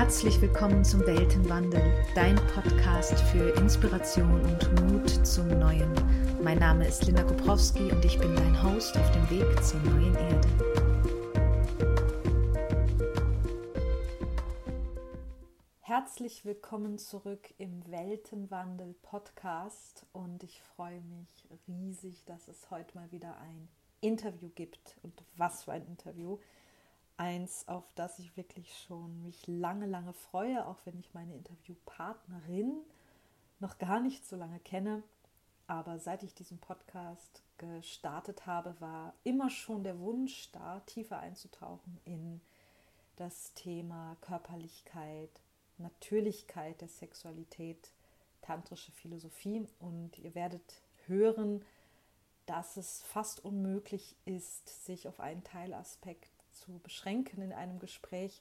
Herzlich willkommen zum Weltenwandel, dein Podcast für Inspiration und Mut zum Neuen. Mein Name ist Linda Koprowski und ich bin dein Host auf dem Weg zur neuen Erde. Herzlich willkommen zurück im Weltenwandel Podcast und ich freue mich riesig, dass es heute mal wieder ein Interview gibt und was für ein Interview eins, auf das ich wirklich schon mich lange, lange freue, auch wenn ich meine Interviewpartnerin noch gar nicht so lange kenne. Aber seit ich diesen Podcast gestartet habe, war immer schon der Wunsch da, tiefer einzutauchen in das Thema Körperlichkeit, Natürlichkeit der Sexualität, tantrische Philosophie. Und ihr werdet hören, dass es fast unmöglich ist, sich auf einen Teilaspekt zu beschränken in einem Gespräch,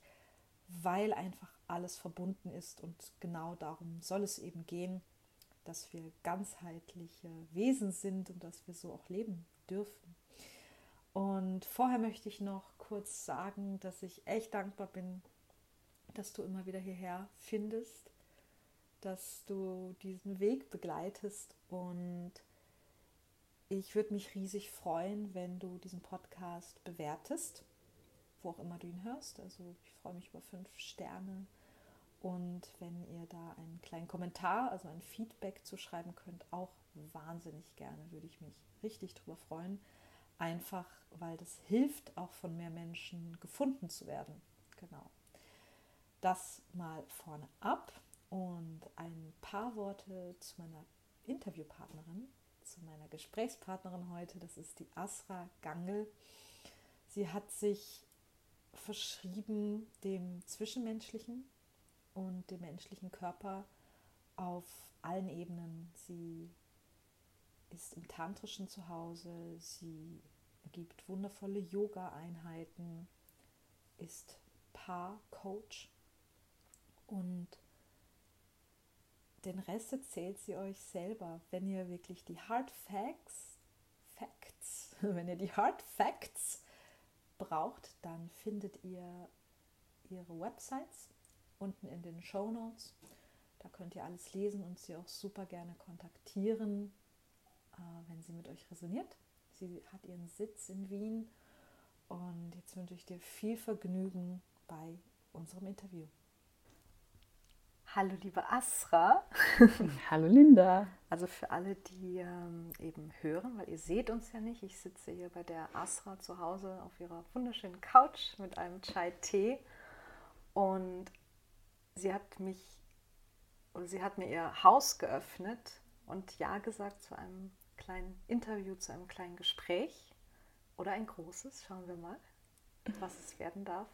weil einfach alles verbunden ist und genau darum soll es eben gehen, dass wir ganzheitliche Wesen sind und dass wir so auch leben dürfen. Und vorher möchte ich noch kurz sagen, dass ich echt dankbar bin, dass du immer wieder hierher findest, dass du diesen Weg begleitest und ich würde mich riesig freuen, wenn du diesen Podcast bewertest wo auch immer du ihn hörst. Also ich freue mich über fünf Sterne. Und wenn ihr da einen kleinen Kommentar, also ein Feedback zu schreiben könnt, auch wahnsinnig gerne, würde ich mich richtig drüber freuen. Einfach, weil das hilft, auch von mehr Menschen gefunden zu werden. Genau. Das mal vorne ab und ein paar Worte zu meiner Interviewpartnerin, zu meiner Gesprächspartnerin heute. Das ist die Asra Gangel. Sie hat sich verschrieben dem Zwischenmenschlichen und dem menschlichen Körper auf allen Ebenen. Sie ist im Tantrischen zu Hause, sie gibt wundervolle Yoga-Einheiten, ist Paar-Coach und den Rest erzählt sie euch selber, wenn ihr wirklich die Hard Facts, Facts, wenn ihr die Hard Facts braucht, dann findet ihr ihre Websites unten in den Show Notes. Da könnt ihr alles lesen und sie auch super gerne kontaktieren, äh, wenn sie mit euch resoniert. Sie hat ihren Sitz in Wien und jetzt wünsche ich dir viel Vergnügen bei unserem Interview. Hallo liebe Asra. Hallo Linda. Also für alle, die ähm, eben hören, weil ihr seht uns ja nicht, ich sitze hier bei der Asra zu Hause auf ihrer wunderschönen Couch mit einem Chai-Tee und sie hat mich, oder sie hat mir ihr Haus geöffnet und Ja gesagt zu einem kleinen Interview, zu einem kleinen Gespräch oder ein großes, schauen wir mal, was es werden darf.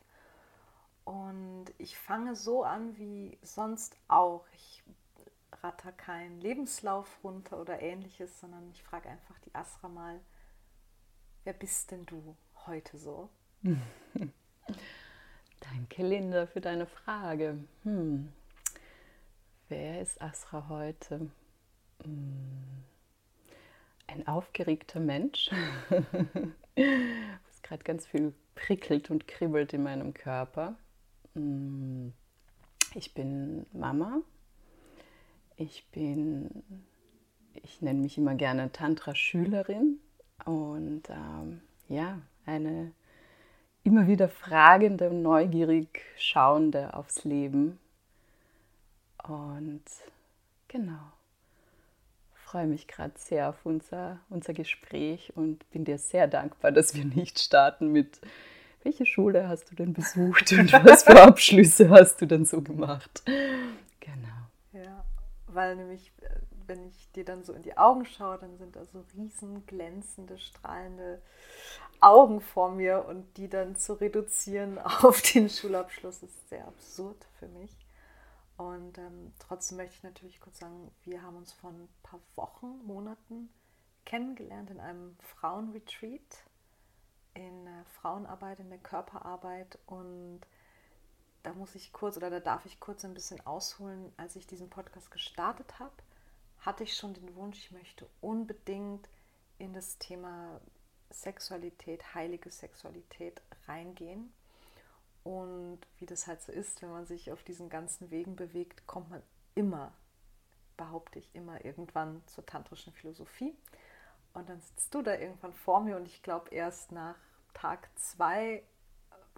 Und ich fange so an wie sonst auch. Ich ratter keinen Lebenslauf runter oder ähnliches, sondern ich frage einfach die Asra mal, wer bist denn du heute so? Danke, Linda, für deine Frage. Hm. Wer ist Asra heute? Hm. Ein aufgeregter Mensch, was gerade ganz viel prickelt und kribbelt in meinem Körper. Mm, ich bin Mama. Ich bin, ich nenne mich immer gerne Tantra-Schülerin und ähm, ja, eine immer wieder fragende neugierig schauende aufs Leben. Und genau, freue mich gerade sehr auf unser, unser Gespräch und bin dir sehr dankbar, dass wir nicht starten mit welche Schule hast du denn besucht und was für Abschlüsse hast du denn so gemacht? Genau. Ja, weil nämlich, äh, wenn ich dir dann so in die Augen schaue, dann sind da so riesen glänzende, strahlende Augen vor mir und die dann zu reduzieren auf den Schulabschluss ist sehr absurd für mich. Und ähm, trotzdem möchte ich natürlich kurz sagen, wir haben uns vor ein paar Wochen, Monaten kennengelernt in einem Frauenretreat in Frauenarbeit, in der Körperarbeit und da muss ich kurz oder da darf ich kurz ein bisschen ausholen. Als ich diesen Podcast gestartet habe, hatte ich schon den Wunsch, ich möchte unbedingt in das Thema Sexualität, heilige Sexualität reingehen. Und wie das halt so ist, wenn man sich auf diesen ganzen Wegen bewegt, kommt man immer, behaupte ich, immer irgendwann zur tantrischen Philosophie. Und dann sitzt du da irgendwann vor mir und ich glaube, erst nach Tag zwei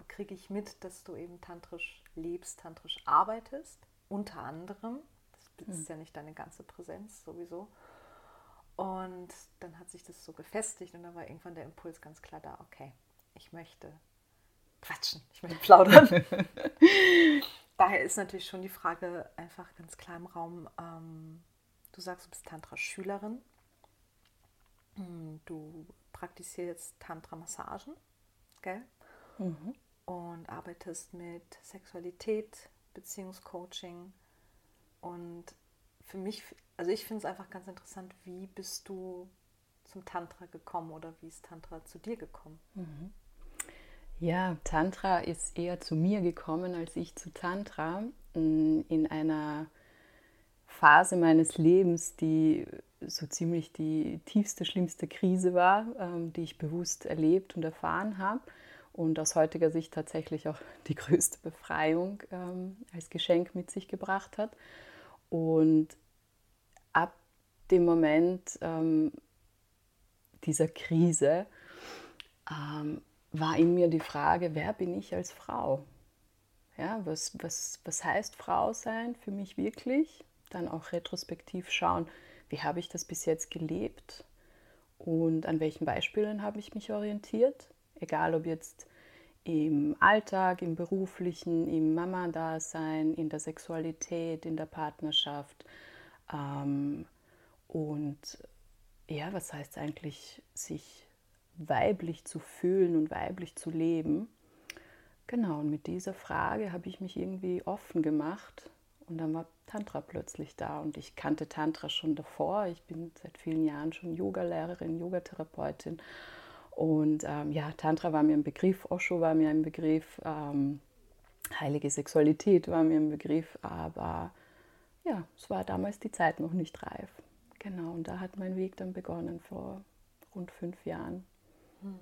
kriege ich mit, dass du eben tantrisch lebst, tantrisch arbeitest, unter anderem. Das ist hm. ja nicht deine ganze Präsenz sowieso. Und dann hat sich das so gefestigt und dann war irgendwann der Impuls ganz klar da, okay, ich möchte quatschen, ich möchte plaudern. Daher ist natürlich schon die Frage einfach ganz klar im Raum, ähm, du sagst, du bist Tantra-Schülerin, du praktizierst Tantra-Massagen, gell? Mhm. Und arbeitest mit Sexualität, Beziehungscoaching und für mich, also ich finde es einfach ganz interessant, wie bist du zum Tantra gekommen oder wie ist Tantra zu dir gekommen? Mhm. Ja, Tantra ist eher zu mir gekommen als ich zu Tantra mm, in einer Phase meines Lebens, die so ziemlich die tiefste, schlimmste Krise war, ähm, die ich bewusst erlebt und erfahren habe und aus heutiger Sicht tatsächlich auch die größte Befreiung ähm, als Geschenk mit sich gebracht hat. Und ab dem Moment ähm, dieser Krise ähm, war in mir die Frage, wer bin ich als Frau? Ja, was, was, was heißt Frau sein für mich wirklich? Dann auch retrospektiv schauen, wie habe ich das bis jetzt gelebt und an welchen Beispielen habe ich mich orientiert? Egal ob jetzt im Alltag, im beruflichen, im Mama-Dasein, in der Sexualität, in der Partnerschaft. Ähm, und ja, was heißt eigentlich, sich weiblich zu fühlen und weiblich zu leben? Genau, und mit dieser Frage habe ich mich irgendwie offen gemacht und dann war Tantra plötzlich da und ich kannte Tantra schon davor. Ich bin seit vielen Jahren schon Yogalehrerin, Yogatherapeutin und ähm, ja, Tantra war mir ein Begriff, Osho war mir ein Begriff, ähm, heilige Sexualität war mir ein Begriff, aber ja, es war damals die Zeit noch nicht reif. Genau, und da hat mein Weg dann begonnen vor rund fünf Jahren. Hm.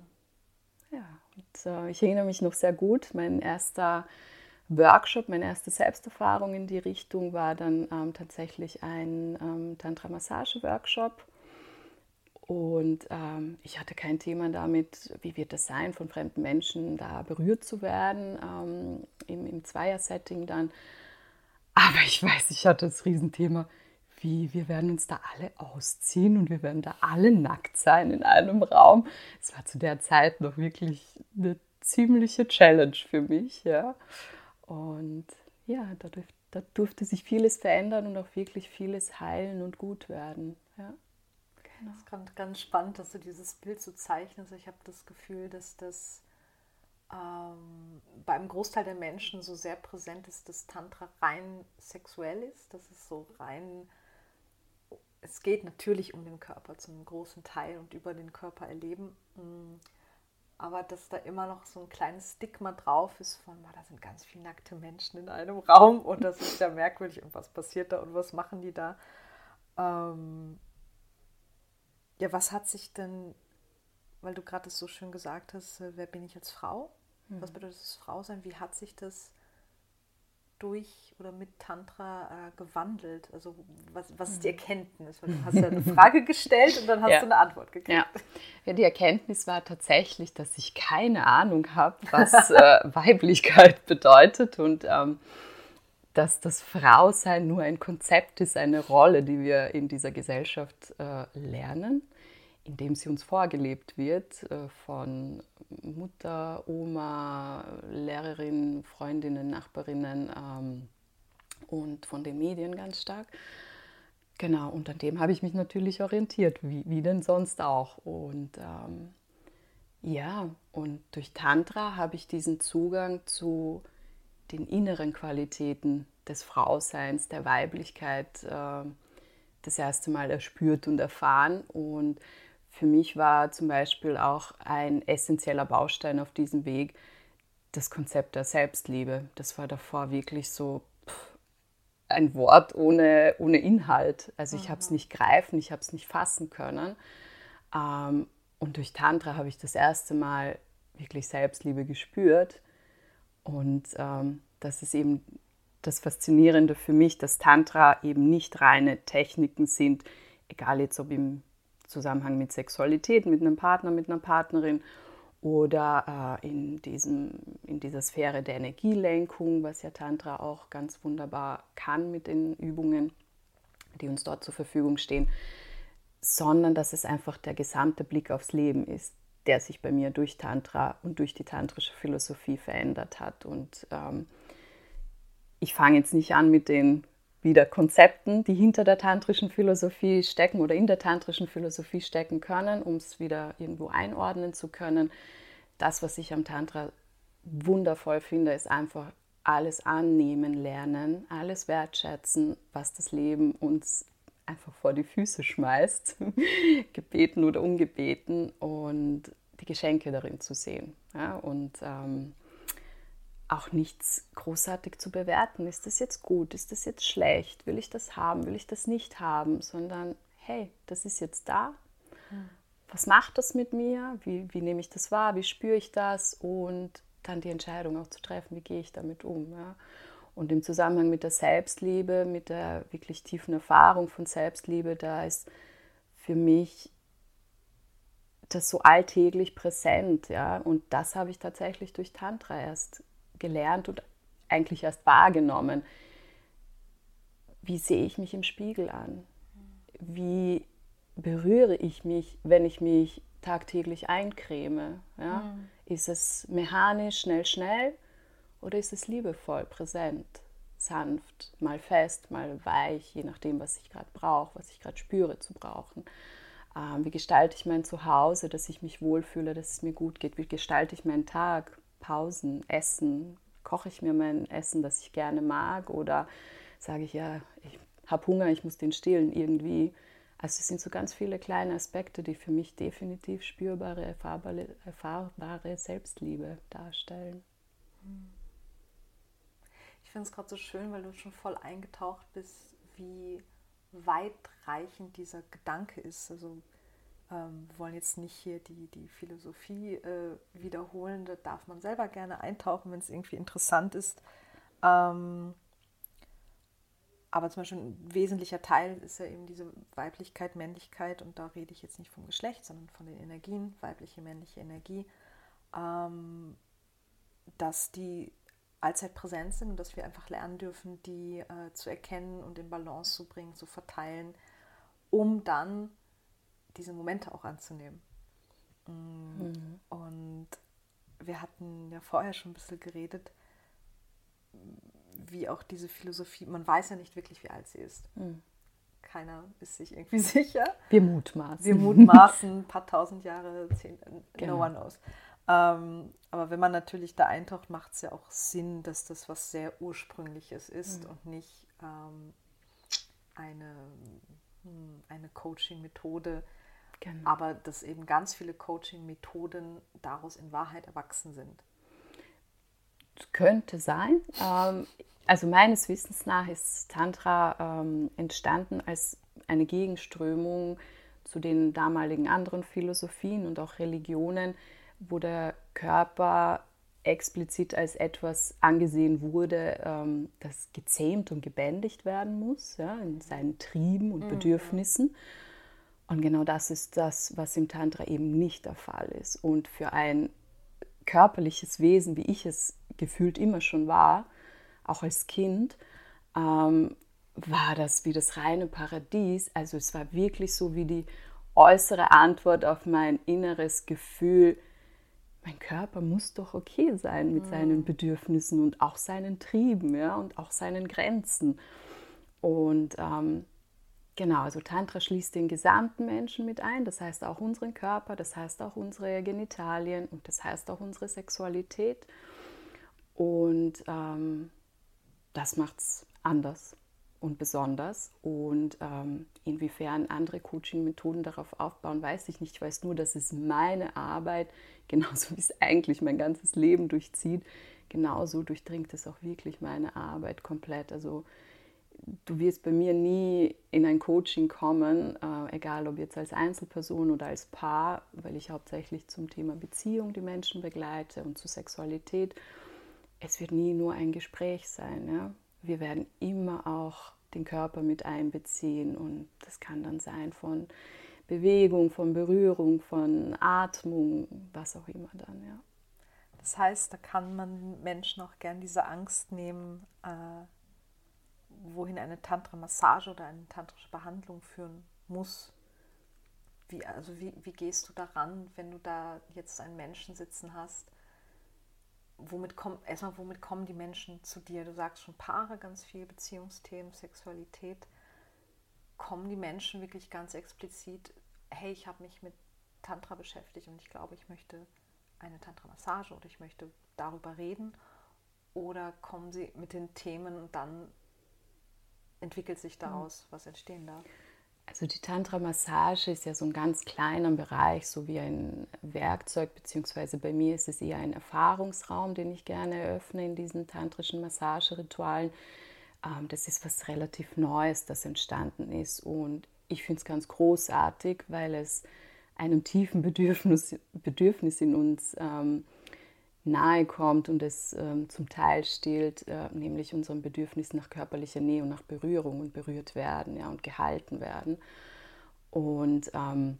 Ja, und äh, ich erinnere mich noch sehr gut, mein erster Workshop, meine erste Selbsterfahrung in die Richtung war dann ähm, tatsächlich ein ähm, Tantra-Massage-Workshop und ähm, ich hatte kein Thema damit, wie wird das sein, von fremden Menschen da berührt zu werden, ähm, im, im Zweier-Setting dann. Aber ich weiß, ich hatte das Riesenthema, wie wir werden uns da alle ausziehen und wir werden da alle nackt sein in einem Raum. Es war zu der Zeit noch wirklich eine ziemliche Challenge für mich, ja. Und ja, da, durf, da durfte sich vieles verändern und auch wirklich vieles heilen und gut werden, ja. Genau. Das ist ganz, ganz spannend, dass du dieses Bild so zeichnest. Ich habe das Gefühl, dass das ähm, beim Großteil der Menschen so sehr präsent ist, dass Tantra rein sexuell ist. Das ist so rein. Es geht natürlich um den Körper zu einem großen Teil und über den Körper erleben. Aber dass da immer noch so ein kleines Stigma drauf ist von, da sind ganz viele nackte Menschen in einem Raum und das ist ja merkwürdig und was passiert da und was machen die da. Ähm, ja, was hat sich denn, weil du gerade so schön gesagt hast, äh, wer bin ich als Frau? Mhm. Was bedeutet das Frau sein? Wie hat sich das durch oder mit Tantra äh, gewandelt? Also was, was ist die mhm. Erkenntnis? Weil du hast ja eine Frage gestellt und dann hast ja. du eine Antwort gekriegt. Ja. ja, die Erkenntnis war tatsächlich, dass ich keine Ahnung habe, was äh, Weiblichkeit bedeutet und ähm, dass das Frausein nur ein Konzept ist, eine Rolle, die wir in dieser Gesellschaft äh, lernen, indem sie uns vorgelebt wird äh, von Mutter, Oma, Lehrerin, Freundinnen, Nachbarinnen ähm, und von den Medien ganz stark. Genau, und an dem habe ich mich natürlich orientiert, wie, wie denn sonst auch. Und ähm, ja, und durch Tantra habe ich diesen Zugang zu den inneren Qualitäten des Frauseins, der Weiblichkeit äh, das erste Mal erspürt und erfahren. Und für mich war zum Beispiel auch ein essentieller Baustein auf diesem Weg das Konzept der Selbstliebe. Das war davor wirklich so pff, ein Wort ohne, ohne Inhalt. Also ich habe es nicht greifen, ich habe es nicht fassen können. Ähm, und durch Tantra habe ich das erste Mal wirklich Selbstliebe gespürt Und ähm, das ist eben das Faszinierende für mich, dass Tantra eben nicht reine Techniken sind, egal jetzt ob im Zusammenhang mit Sexualität, mit einem Partner, mit einer Partnerin oder äh, in, diesem, in dieser Sphäre der Energielenkung, was ja Tantra auch ganz wunderbar kann mit den Übungen, die uns dort zur Verfügung stehen, sondern dass es einfach der gesamte Blick aufs Leben ist, der sich bei mir durch Tantra und durch die tantrische Philosophie verändert hat. Und ähm, ich fange jetzt nicht an mit den wieder Konzepten, die hinter der tantrischen Philosophie stecken oder in der tantrischen Philosophie stecken können, um es wieder irgendwo einordnen zu können. Das, was ich am Tantra wundervoll finde, ist einfach alles annehmen lernen, alles wertschätzen, was das Leben uns einfach vor die Füße schmeißt, gebeten oder ungebeten und die Geschenke darin zu sehen. Ja, und ähm, auch nichts großartig zu bewerten. Ist das jetzt gut? Ist das jetzt schlecht? Will ich das haben? Will ich das nicht haben? Sondern, hey, das ist jetzt da. Was macht das mit mir? Wie, wie nehme ich das wahr? Wie spüre ich das? Und dann die Entscheidung auch zu treffen, wie gehe ich damit um. Ja? Und im Zusammenhang mit der Selbstliebe, mit der wirklich tiefen Erfahrung von Selbstliebe, da ist für mich das so alltäglich präsent. Ja? Und das habe ich tatsächlich durch Tantra erst gelernt und eigentlich erst wahrgenommen. Wie sehe ich mich im Spiegel an? Wie berühre ich mich, wenn ich mich tagtäglich eincreme? Ja? Mhm. Ist es mechanisch, schnell, schnell oder ist es liebevoll, präsent, sanft, mal fest, mal weich, je nachdem, was ich gerade brauche, was ich gerade spüre zu brauchen? Ähm, wie gestalte ich mein Zuhause, dass ich mich wohlfühle, dass es mir gut geht? Wie gestalte ich meinen Tag? Pausen, Essen, koche ich mir mein Essen, das ich gerne mag oder sage ich ja, ich habe Hunger, ich muss den stillen irgendwie. Also es sind so ganz viele kleine Aspekte, die für mich definitiv spürbare, erfahrbare, erfahrbare Selbstliebe darstellen. Ich finde es gerade so schön, weil du schon voll eingetaucht bist, wie weitreichend dieser Gedanke ist. Also ähm, wir wollen jetzt nicht hier die, die Philosophie äh, wiederholen, da darf man selber gerne eintauchen, wenn es irgendwie interessant ist. Ähm, aber zum Beispiel ein wesentlicher Teil ist ja eben diese Weiblichkeit, Männlichkeit. Und da rede ich jetzt nicht vom Geschlecht, sondern von den Energien, weibliche, männliche Energie, ähm, dass die allzeit präsent sind und dass wir einfach lernen dürfen, die äh, zu erkennen und in Balance zu bringen, zu verteilen, um dann diese Momente auch anzunehmen. Mm, mhm. Und wir hatten ja vorher schon ein bisschen geredet, wie auch diese Philosophie, man weiß ja nicht wirklich, wie alt sie ist. Mhm. Keiner ist sich irgendwie sicher. Wir mutmaßen. Wir mutmaßen, ein paar tausend Jahre, zehn, genau. no one knows. Ähm, aber wenn man natürlich da eintaucht, macht es ja auch Sinn, dass das was sehr Ursprüngliches ist mhm. und nicht ähm, eine, hm, eine Coaching-Methode, Genau. Aber dass eben ganz viele Coaching-Methoden daraus in Wahrheit erwachsen sind. Könnte sein. Ähm, also meines Wissens nach ist Tantra ähm, entstanden als eine Gegenströmung zu den damaligen anderen Philosophien und auch Religionen, wo der Körper explizit als etwas angesehen wurde, ähm, das gezähmt und gebändigt werden muss, ja, in seinen Trieben und mhm. Bedürfnissen. Und genau das ist das, was im Tantra eben nicht der Fall ist. Und für ein körperliches Wesen, wie ich es gefühlt immer schon war, auch als Kind, ähm, war das wie das reine Paradies. Also es war wirklich so wie die äußere Antwort auf mein inneres Gefühl, mein Körper muss doch okay sein mit mhm. seinen Bedürfnissen und auch seinen Trieben ja, und auch seinen Grenzen. Und ähm, Genau, also Tantra schließt den gesamten Menschen mit ein, das heißt auch unseren Körper, das heißt auch unsere Genitalien und das heißt auch unsere Sexualität. Und ähm, das macht es anders und besonders. Und ähm, inwiefern andere Coaching-Methoden darauf aufbauen, weiß ich nicht. Ich weiß nur, dass es meine Arbeit, genauso wie es eigentlich mein ganzes Leben durchzieht, genauso durchdringt es auch wirklich meine Arbeit komplett. Also du wirst bei mir nie in ein Coaching kommen, äh, egal ob jetzt als Einzelperson oder als Paar, weil ich hauptsächlich zum Thema Beziehung die Menschen begleite und zur Sexualität. es wird nie nur ein Gespräch sein. Ja? Wir werden immer auch den Körper mit einbeziehen und das kann dann sein von Bewegung, von Berührung, von Atmung, was auch immer dann, ja. Das heißt, da kann man Menschen auch gern diese Angst nehmen, äh, wohin eine Tantra-Massage oder eine tantrische Behandlung führen muss. Wie, also wie, wie gehst du daran, wenn du da jetzt einen Menschen sitzen hast? Womit kommen, erstmal, womit kommen die Menschen zu dir? Du sagst schon Paare, ganz viel Beziehungsthemen, Sexualität. Kommen die Menschen wirklich ganz explizit, hey, ich habe mich mit Tantra beschäftigt und ich glaube, ich möchte eine Tantra-Massage oder ich möchte darüber reden? Oder kommen sie mit den Themen und dann entwickelt sich daraus, mhm. was entstehen darf? Also die Tantra-Massage ist ja so ein ganz kleiner Bereich, so wie ein Werkzeug, beziehungsweise bei mir ist es eher ein Erfahrungsraum, den ich gerne eröffne in diesen tantrischen Massageritualen. Ähm, das ist was relativ Neues, das entstanden ist und ich finde es ganz großartig, weil es einem tiefen Bedürfnis, Bedürfnis in uns ähm, nahe kommt und es ähm, zum Teil stillt, äh, nämlich unserem Bedürfnis nach körperlicher Nähe und nach Berührung und berührt werden ja, und gehalten werden. Und ähm,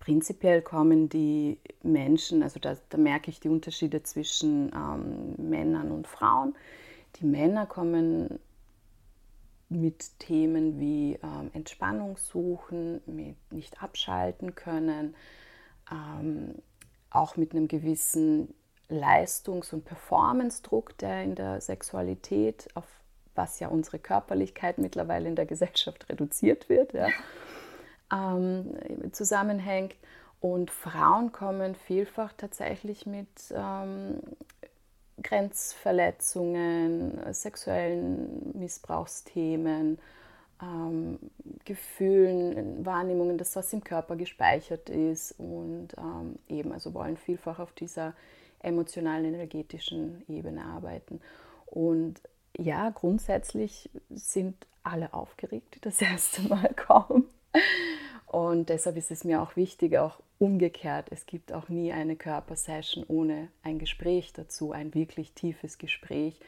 prinzipiell kommen die Menschen, also da, da, merke ich die Unterschiede zwischen ähm, Männern und Frauen. Die Männer kommen mit Themen wie ähm, Entspannung suchen, mit nicht abschalten können, ähm, auch mit einem gewissen Leistungs- und Performance-Druck, der in der Sexualität, auf was ja unsere Körperlichkeit mittlerweile in der Gesellschaft reduziert wird, ja, ähm, zusammenhängt. Und Frauen kommen vielfach tatsächlich mit ähm, Grenzverletzungen, sexuellen Missbrauchsthemen, ähm, Gefühlen, Wahrnehmungen, dass was im Körper gespeichert ist und ähm, eben also wollen vielfach auf dieser emotionalen, energetischen Ebene arbeiten. Und ja, grundsätzlich sind alle aufgeregt, die das erste Mal kommen. Und deshalb ist es mir auch wichtig, auch umgekehrt, es gibt auch nie eine Körpersession ohne ein Gespräch dazu, ein wirklich tiefes Gespräch,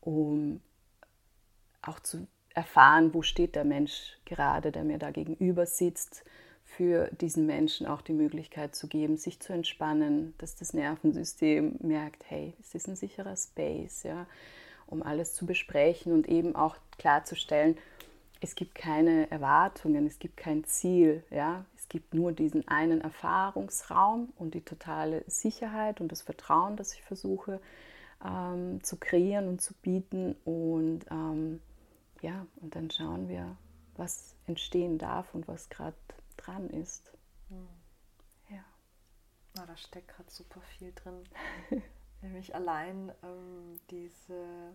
um auch zu erfahren, wo steht der Mensch gerade, der mir da gegenüber sitzt, für diesen Menschen auch die Möglichkeit zu geben, sich zu entspannen, dass das Nervensystem merkt, hey, es ist ein sicherer Space, ja, um alles zu besprechen und eben auch klarzustellen, es gibt keine Erwartungen, es gibt kein Ziel, ja, es gibt nur diesen einen Erfahrungsraum und die totale Sicherheit und das Vertrauen, das ich versuche ähm, zu kreieren und zu bieten und ähm, ja, und dann schauen wir, was entstehen darf und was gerade dran ist. Hm. Ja. Na, da steckt gerade super viel drin. Nämlich allein ähm, diese,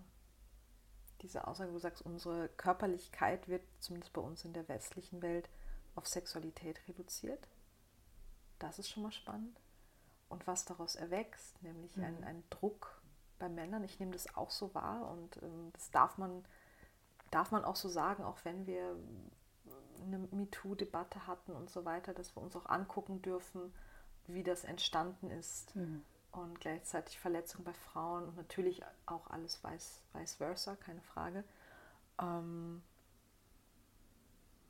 diese Aussage, wo du sagst, unsere Körperlichkeit wird zumindest bei uns in der westlichen Welt auf Sexualität reduziert. Das ist schon mal spannend. Und was daraus erwächst, nämlich mhm. ein, ein Druck bei Männern, ich nehme das auch so wahr und ähm, das darf man, darf man auch so sagen, auch wenn wir eine MeToo-Debatte hatten und so weiter, dass wir uns auch angucken dürfen, wie das entstanden ist. Mhm. Und gleichzeitig Verletzungen bei Frauen und natürlich auch alles vice, vice versa, keine Frage. Ähm,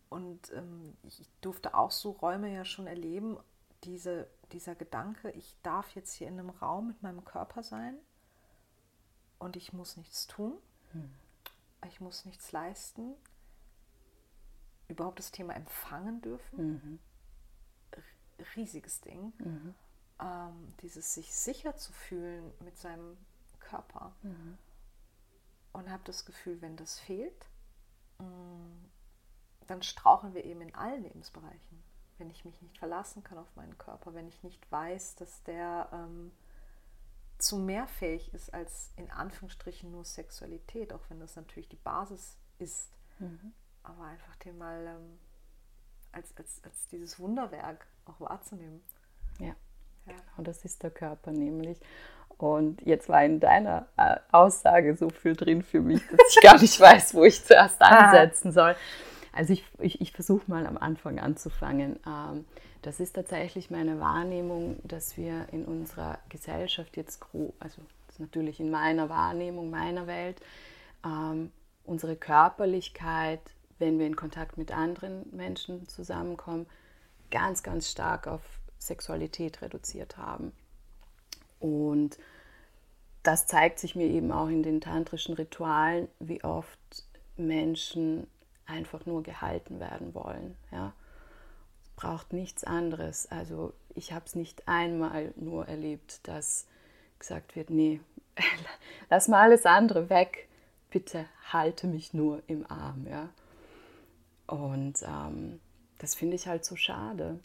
und ähm, ich durfte auch so Räume ja schon erleben, diese, dieser Gedanke, ich darf jetzt hier in einem Raum mit meinem Körper sein und ich muss nichts tun, hm. ich muss nichts leisten, überhaupt das Thema empfangen dürfen. Mhm. Riesiges Ding. Mhm. Ähm, dieses sich sicher zu fühlen mit seinem Körper. Mhm. Und habe das Gefühl, wenn das fehlt, mm, dann strauchen wir eben in allen Lebensbereichen. Wenn ich mich nicht verlassen kann auf meinen Körper, wenn ich nicht weiß, dass der ähm, zu mehr fähig ist als in Anführungsstrichen nur Sexualität, auch wenn das natürlich die Basis ist. Mhm aber einfach den mal ähm, als, als, als dieses Wunderwerk auch wahrzunehmen. Ja. ja, genau, das ist der Körper nämlich. Und jetzt war in deiner äh, Aussage so viel drin für mich, dass ich gar nicht weiß, wo ich zuerst ansetzen soll. Also ich, ich, ich versuche mal am Anfang anzufangen. Ähm, das ist tatsächlich meine Wahrnehmung, dass wir in unserer Gesellschaft jetzt, also natürlich in meiner Wahrnehmung, meiner Welt, ähm, unsere Körperlichkeit, wenn wir in Kontakt mit anderen Menschen zusammenkommen, ganz, ganz stark auf Sexualität reduziert haben. Und das zeigt sich mir eben auch in den tantrischen Ritualen, wie oft Menschen einfach nur gehalten werden wollen. Ja? Es braucht nichts anderes. Also ich habe es nicht einmal nur erlebt, dass gesagt wird, nee, lass mal alles andere weg, bitte halte mich nur im Arm. Ja? Und ähm, das finde ich halt so schade.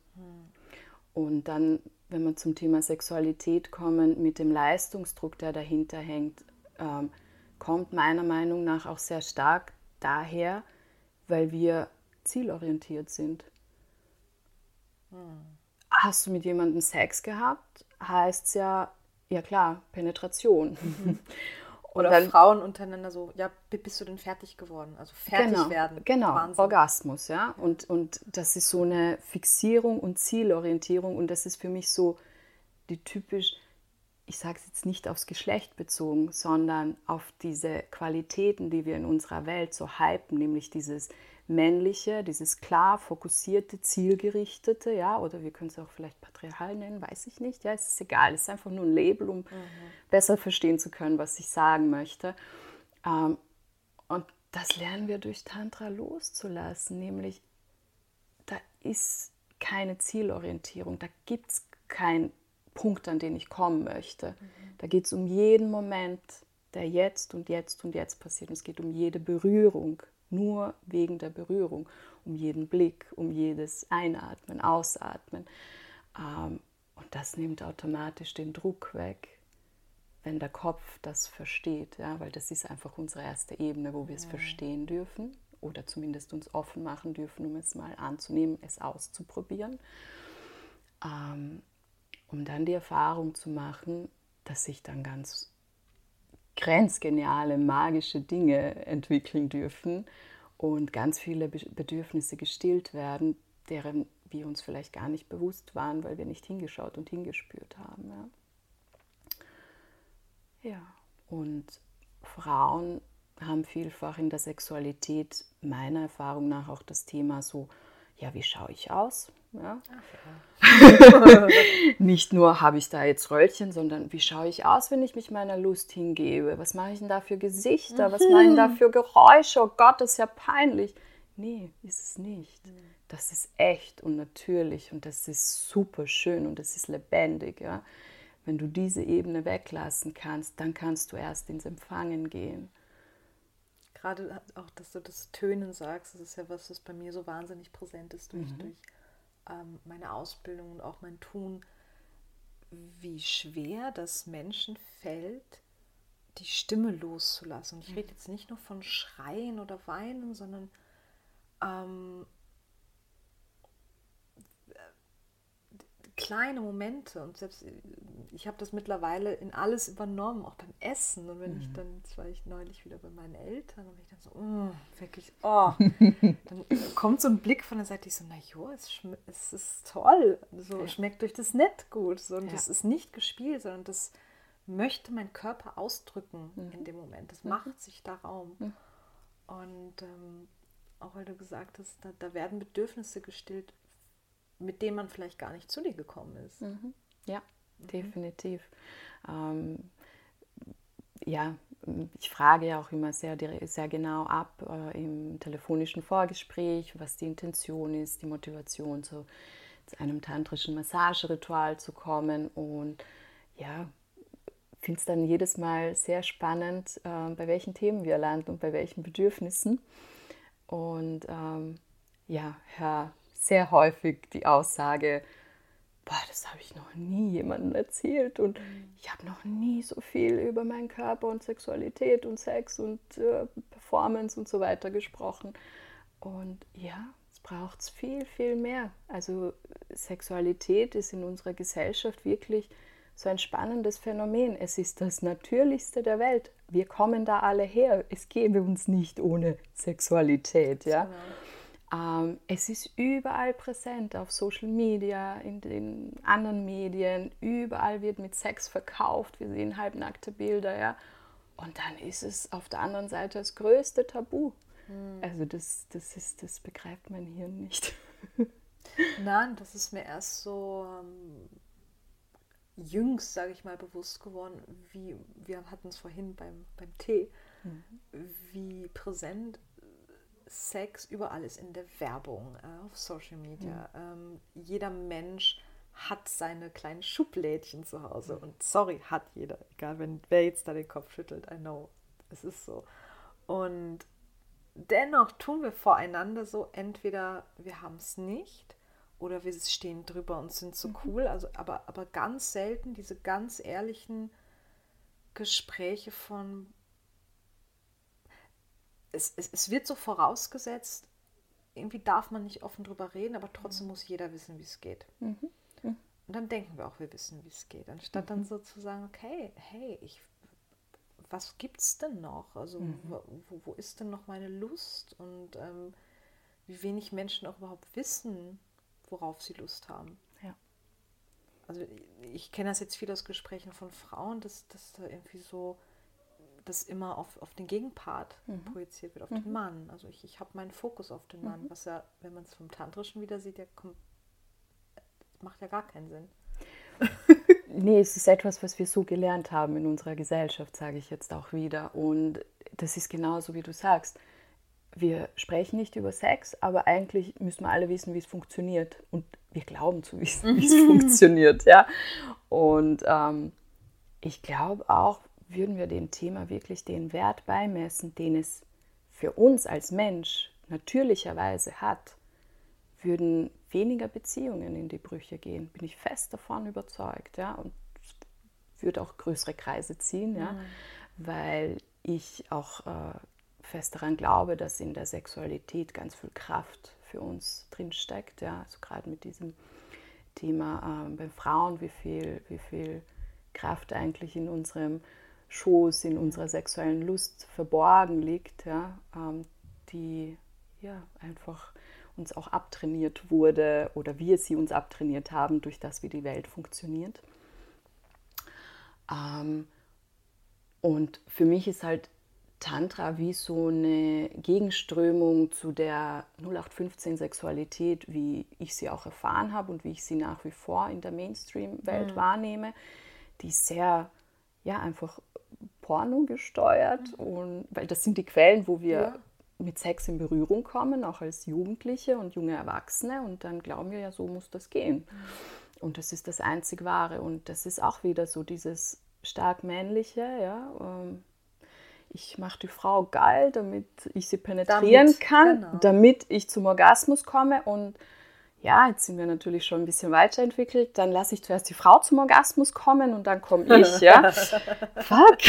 Und dann, wenn wir zum Thema Sexualität kommen, mit dem Leistungsdruck, der dahinter hängt, ähm, kommt meiner Meinung nach auch sehr stark daher, weil wir zielorientiert sind. Hm. Hast du mit jemandem Sex gehabt, heißt es ja, ja klar, Penetration. Mhm. Oder dann, Frauen untereinander so, ja, bist du denn fertig geworden? Also fertig genau, werden. Genau, Wahnsinn. Orgasmus, ja. Und, und das ist so eine Fixierung und Zielorientierung und das ist für mich so die typisch, ich sage es jetzt nicht aufs Geschlecht bezogen, sondern auf diese Qualitäten, die wir in unserer Welt so hypen, nämlich dieses männliche, dieses klar fokussierte, zielgerichtete, ja, oder wir können es auch vielleicht patriarchal nennen, weiß ich nicht, ja, es ist egal, es ist einfach nur ein Label, um mhm. besser verstehen zu können, was ich sagen möchte. Ähm, und das lernen wir durch Tantra loszulassen, nämlich da ist keine Zielorientierung, da gibt es keinen Punkt, an den ich kommen möchte. Mhm. Da geht es um jeden Moment, der jetzt und jetzt und jetzt passiert. Und es geht um jede Berührung, nur wegen der Berührung, um jeden Blick, um jedes Einatmen, Ausatmen. Ähm, und das nimmt automatisch den Druck weg, wenn der Kopf das versteht, ja, weil das ist einfach unsere erste Ebene, wo wir es ja. verstehen dürfen oder zumindest uns offen machen dürfen, um es mal anzunehmen, es auszuprobieren, ähm, um dann die Erfahrung zu machen, dass sich dann ganz grenzgeniale, magische Dinge entwickeln dürfen und ganz viele Bedürfnisse gestillt werden, deren wir uns vielleicht gar nicht bewusst waren, weil wir nicht hingeschaut und hingespürt haben. Ja, ja. und Frauen haben vielfach in der Sexualität meiner Erfahrung nach auch das Thema so, ja, wie schaue ich aus? Ja. ja. Nicht nur habe ich da jetzt Röllchen, sondern wie schaue ich aus, wenn ich mich meiner Lust hingebe? Was mache ich denn da für Gesichter? Mhm. Was mache ich denn da für Geräusche? Oh Gott, das ist ja peinlich. Nee, ist es nicht. Mhm. Das ist echt und natürlich und das ist super schön und das ist lebendig. Ja? Wenn du diese Ebene weglassen kannst, dann kannst du erst ins Empfangen gehen gerade auch, dass du das Tönen sagst, das ist ja was, was bei mir so wahnsinnig präsent ist durch, mhm. durch ähm, meine Ausbildung und auch mein Tun, wie schwer das Menschen fällt, die Stimme loszulassen. Und ich rede jetzt nicht nur von Schreien oder Weinen, sondern ähm, kleine Momente und selbst ich habe das mittlerweile in alles übernommen, auch beim Essen. Und wenn mhm. ich dann, jetzt war ich neulich wieder bei meinen Eltern und ich dann so, oh, wirklich, oh, dann kommt so ein Blick von der Seite, ich so, na jo, es, es ist toll, so ja. schmeckt durch das nett gut. So, und ja. das ist nicht gespielt, sondern das möchte mein Körper ausdrücken mhm. in dem Moment. Das mhm. macht sich da Raum. Und ähm, auch weil du gesagt hast, da, da werden Bedürfnisse gestillt, mit denen man vielleicht gar nicht zu dir gekommen ist. Mhm. Ja, mhm. definitiv. Ähm, ja, ich frage ja auch immer sehr, sehr genau ab äh, im telefonischen Vorgespräch, was die Intention ist, die Motivation, zu, zu einem tantrischen Massageritual zu kommen. Und ja, finde es dann jedes Mal sehr spannend, äh, bei welchen Themen wir landen und bei welchen Bedürfnissen. Und ähm, ja, höre sehr häufig die Aussage, boah, das habe ich noch nie jemandem erzählt und mhm. ich habe noch nie so viel über meinen Körper und Sexualität und Sex und äh, Performance und so weiter gesprochen. Und ja, es braucht viel, viel mehr. Also Sexualität ist in unserer Gesellschaft wirklich so ein spannendes Phänomen. Es ist das Natürlichste der Welt. Wir kommen da alle her. Es gäbe uns nicht ohne Sexualität, ja. Genau. Ähm, es ist überall präsent, auf Social Media, in den anderen Medien, überall wird mit Sex verkauft, wir sehen halbnackte Bilder, ja. Und dann ist es auf der anderen Seite das größte Tabu. Mhm. Also das, das, ist, das begreift mein Hirn nicht. Nein, das ist mir erst so ähm, jüngst, sage ich mal, bewusst geworden, wie wir hatten es vorhin beim, beim Tee, mhm. wie präsent Sex überall ist in der Werbung, äh, auf Social Media. Mhm. Ähm, jeder Mensch hat seine kleinen Schublädchen zu Hause. Mhm. Und sorry, hat jeder. Egal, wenn wer jetzt da den Kopf schüttelt, I know. Es ist so. Und dennoch tun wir voreinander so, entweder wir haben es nicht oder wir stehen drüber und sind so mhm. cool. Also, aber, aber ganz selten diese ganz ehrlichen Gespräche von, es, es, es wird so vorausgesetzt, irgendwie darf man nicht offen drüber reden, aber trotzdem muss jeder wissen, wie es geht. Mhm. Mhm. Und dann denken wir auch, wir wissen, wie es geht. Anstatt mhm. dann so zu sagen, okay, hey, ich, was es denn noch? Also mhm. wo, wo, ist denn noch meine Lust? Und ähm, wie wenig Menschen auch überhaupt wissen, worauf sie Lust haben. Ja. Also ich, ich kenne das jetzt viel aus Gesprächen von Frauen, dass, dass da irgendwie so das immer auf, auf den Gegenpart mhm. projiziert wird, auf mhm. den Mann. Also ich, ich habe meinen Fokus auf den Mann, mhm. was ja, wenn man es vom Tantrischen wieder sieht, ja, kommt, macht ja gar keinen Sinn. nee, es ist etwas, was wir so gelernt haben in unserer Gesellschaft, sage ich jetzt auch wieder. Und das ist genauso, wie du sagst. Wir sprechen nicht über Sex, aber eigentlich müssen wir alle wissen, wie es funktioniert. Und wir glauben zu wissen, wie es funktioniert. Ja? Und ähm, ich glaube auch, würden wir dem Thema wirklich den Wert beimessen, den es für uns als Mensch natürlicherweise hat, würden weniger Beziehungen in die Brüche gehen, bin ich fest davon überzeugt, ja, und würde auch größere Kreise ziehen, ja, mhm. weil ich auch äh, fest daran glaube, dass in der Sexualität ganz viel Kraft für uns drinsteckt, ja, also gerade mit diesem Thema äh, bei Frauen, wie viel, wie viel Kraft eigentlich in unserem Schoß, in unserer sexuellen Lust verborgen liegt, ja, ähm, die ja einfach uns auch abtrainiert wurde oder wir sie uns abtrainiert haben, durch das, wie die Welt funktioniert. Ähm, und für mich ist halt Tantra wie so eine Gegenströmung zu der 0815 Sexualität, wie ich sie auch erfahren habe und wie ich sie nach wie vor in der Mainstream-Welt mhm. wahrnehme, die sehr, ja, einfach Porno gesteuert mhm. und weil das sind die Quellen, wo wir ja. mit Sex in Berührung kommen, auch als Jugendliche und junge Erwachsene und dann glauben wir ja, so muss das gehen. Mhm. Und das ist das einzig Wahre und das ist auch wieder so dieses stark männliche, ja. Ähm, ich mache die Frau geil, damit ich sie penetrieren damit, kann, genau. damit ich zum Orgasmus komme und ja, jetzt sind wir natürlich schon ein bisschen weiterentwickelt, dann lasse ich zuerst die Frau zum Orgasmus kommen und dann komme ich, ja. Fuck.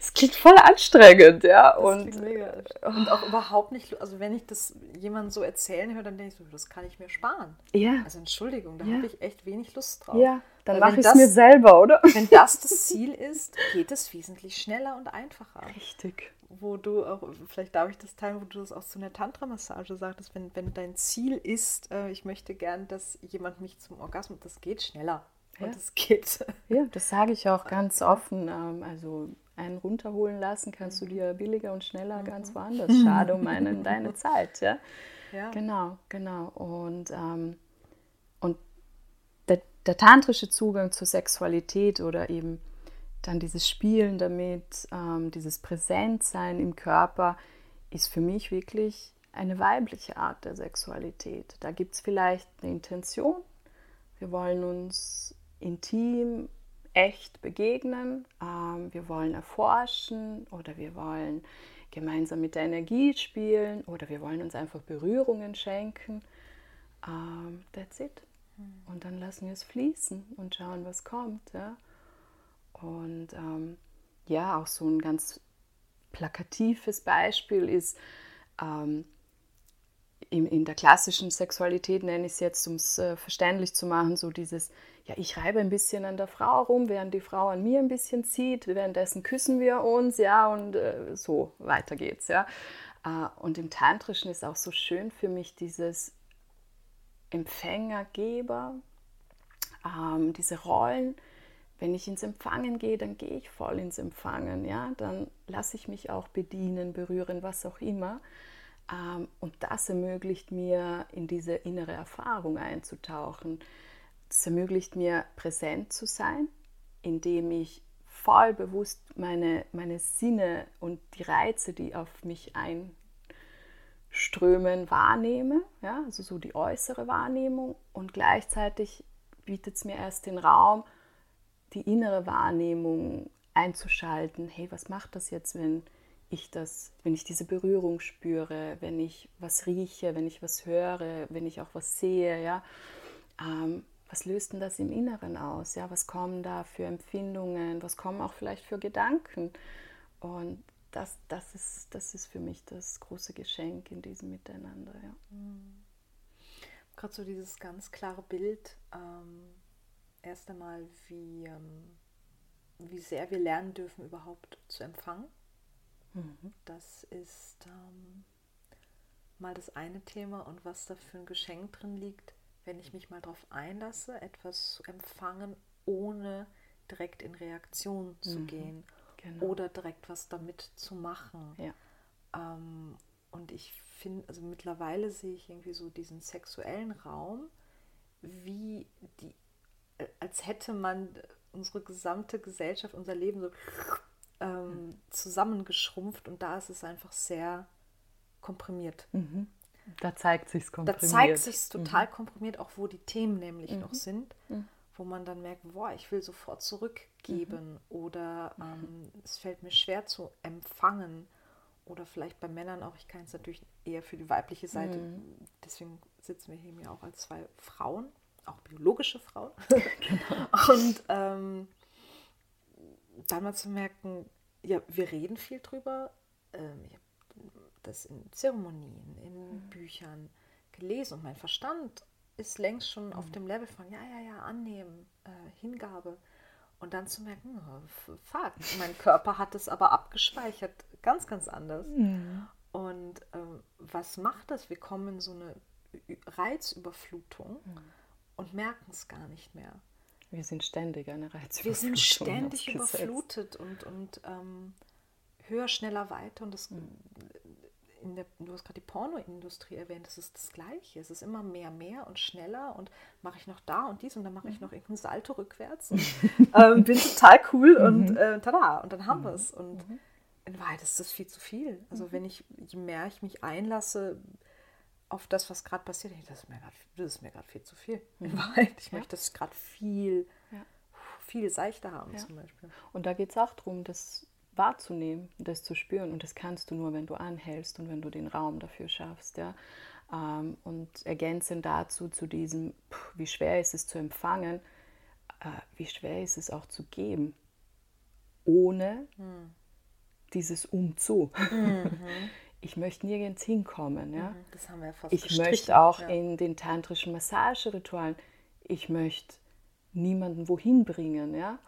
Es klingt voll anstrengend, ja. Das und, mega. und auch überhaupt nicht, also wenn ich das jemandem so erzählen höre, dann denke ich so, das kann ich mir sparen. Ja. Also Entschuldigung, da ja. habe ich echt wenig Lust drauf. Ja, dann mache ich es mir selber, oder? Wenn das das Ziel ist, geht es wesentlich schneller und einfacher. Richtig wo du auch, vielleicht darf ich das teilen, wo du das auch zu einer Tantra-Massage sagtest, wenn, wenn dein Ziel ist, äh, ich möchte gern, dass jemand mich zum Orgasmus, das geht schneller. Ja. Und das geht. Ja, das sage ich auch ganz offen. Ähm, also einen runterholen lassen kannst du mhm. dir billiger und schneller mhm. ganz woanders. Schade um meine, deine Zeit, ja? ja. Genau, genau. Und, ähm, und der, der tantrische Zugang zur Sexualität oder eben dann dieses Spielen damit, ähm, dieses Präsentsein im Körper ist für mich wirklich eine weibliche Art der Sexualität. Da gibt es vielleicht eine Intention. Wir wollen uns intim, echt begegnen. Ähm, wir wollen erforschen oder wir wollen gemeinsam mit der Energie spielen oder wir wollen uns einfach Berührungen schenken. Ähm, that's it. Hm. Und dann lassen wir es fließen und schauen, was kommt. Ja? Und ähm, ja, auch so ein ganz plakatives Beispiel ist, ähm, in, in, der klassischen Sexualität nenne ich es jetzt, um es äh, verständlich zu machen, so dieses, ja, ich reibe ein bisschen an der Frau rum, während die Frau an mir ein bisschen zieht, währenddessen küssen wir uns, ja, und äh, so weiter geht's, ja. Äh, und im Tantrischen ist auch so schön für mich dieses Empfänger-Geber, ähm, diese Rollen. Wenn ich ins Empfangen gehe, dann gehe ich voll ins Empfangen. Ja? Dann lasse ich mich auch bedienen, berühren, was auch immer. Ähm, und das ermöglicht mir, in diese innere Erfahrung einzutauchen. Das ermöglicht mir, präsent zu sein, indem ich voll bewusst meine, meine Sinne und die Reize, die auf mich einströmen, wahrnehme. Ja, also so die äußere Wahrnehmung. Und gleichzeitig bietet es mir erst den Raum, die innere Wahrnehmung einzuschalten. Hey, was macht das jetzt, wenn ich das, wenn ich diese Berührung spüre, wenn ich was rieche, wenn ich was höre, wenn ich auch was sehe, ja, ähm, was löst denn das im Inneren aus? Ja, was kommen da für Empfindungen, was kommen auch vielleicht für Gedanken? Und das, das, ist, das ist für mich das große Geschenk in diesem Miteinander. Ja. Mhm. Gerade so dieses ganz klare Bild, ähm, erst einmal, wie, ähm, wie sehr wir lernen dürfen, überhaupt zu empfangen Mhm. Das ist ähm, mal das eine Thema und was da für ein Geschenk drin liegt, wenn ich mich mal darauf einlasse, etwas zu empfangen, ohne direkt in Reaktion zu mhm. gehen genau. oder direkt was damit zu machen. Ja. Ähm, und ich finde, also mittlerweile sehe ich irgendwie so diesen sexuellen Raum, wie die, als hätte man unsere gesamte Gesellschaft, unser Leben so ähm, zusammengeschrumpft und da ist es einfach sehr komprimiert. Mhm. Da zeigt sich komprimiert. Da zeigt sich total mhm. komprimiert, auch wo die Themen nämlich mhm. noch sind, mhm. wo man dann merkt, boah, ich will sofort zurückgeben mhm. oder mhm. ähm, es fällt mir schwer zu empfangen oder vielleicht bei Männern auch, ich kann es natürlich eher für die weibliche Seite, deswegen sitzen wir hier ja auch als zwei Frauen, auch biologische Frauen. genau. Und ähm, dann mal zu merken, ja, wir reden viel drüber. Ähm, ich habe das in Zeremonien, in mhm. Büchern gelesen und mein Verstand ist längst schon mhm. auf dem Level von ja, ja, ja, annehmen, äh, Hingabe. Und dann zu merken, oh, fuck, mein Körper hat es aber abgespeichert, ganz, ganz anders. Mhm. Und ähm, was macht das? Wir kommen in so eine Reizüberflutung mhm. Und merken es gar nicht mehr. Wir sind ständig eine Reizüberflutung. Wir sind ständig überflutet und, und ähm, höher, schneller, weiter. Und das, mhm. der, du hast gerade die Pornoindustrie erwähnt, das ist das Gleiche. Es ist immer mehr, mehr und schneller und mache ich noch da und dies und dann mache ich mhm. noch irgendeinen Salto rückwärts und ähm, bin total cool und mhm. äh, tada, und dann haben wir es. Und in Wahrheit ist das viel zu viel. Also wenn ich, je mehr ich mich einlasse, auf das, was gerade passiert. Das ist mir gerade viel zu viel. Mhm. Ich ja. möchte es gerade viel, ja. viel seichter haben ja. zum Beispiel. Und da geht es auch darum, das wahrzunehmen, das zu spüren. Und das kannst du nur, wenn du anhältst und wenn du den Raum dafür schaffst. Ja? Ähm, und ergänzend dazu, zu diesem, wie schwer ist es zu empfangen, äh, wie schwer ist es auch zu geben, ohne hm. dieses Umzu. Mhm. ich möchte nirgends hinkommen. Ja? Mhm, das haben wir fast Ich möchte auch ja. in den tantrischen Massageritualen, ich möchte niemanden wohin bringen. Ja?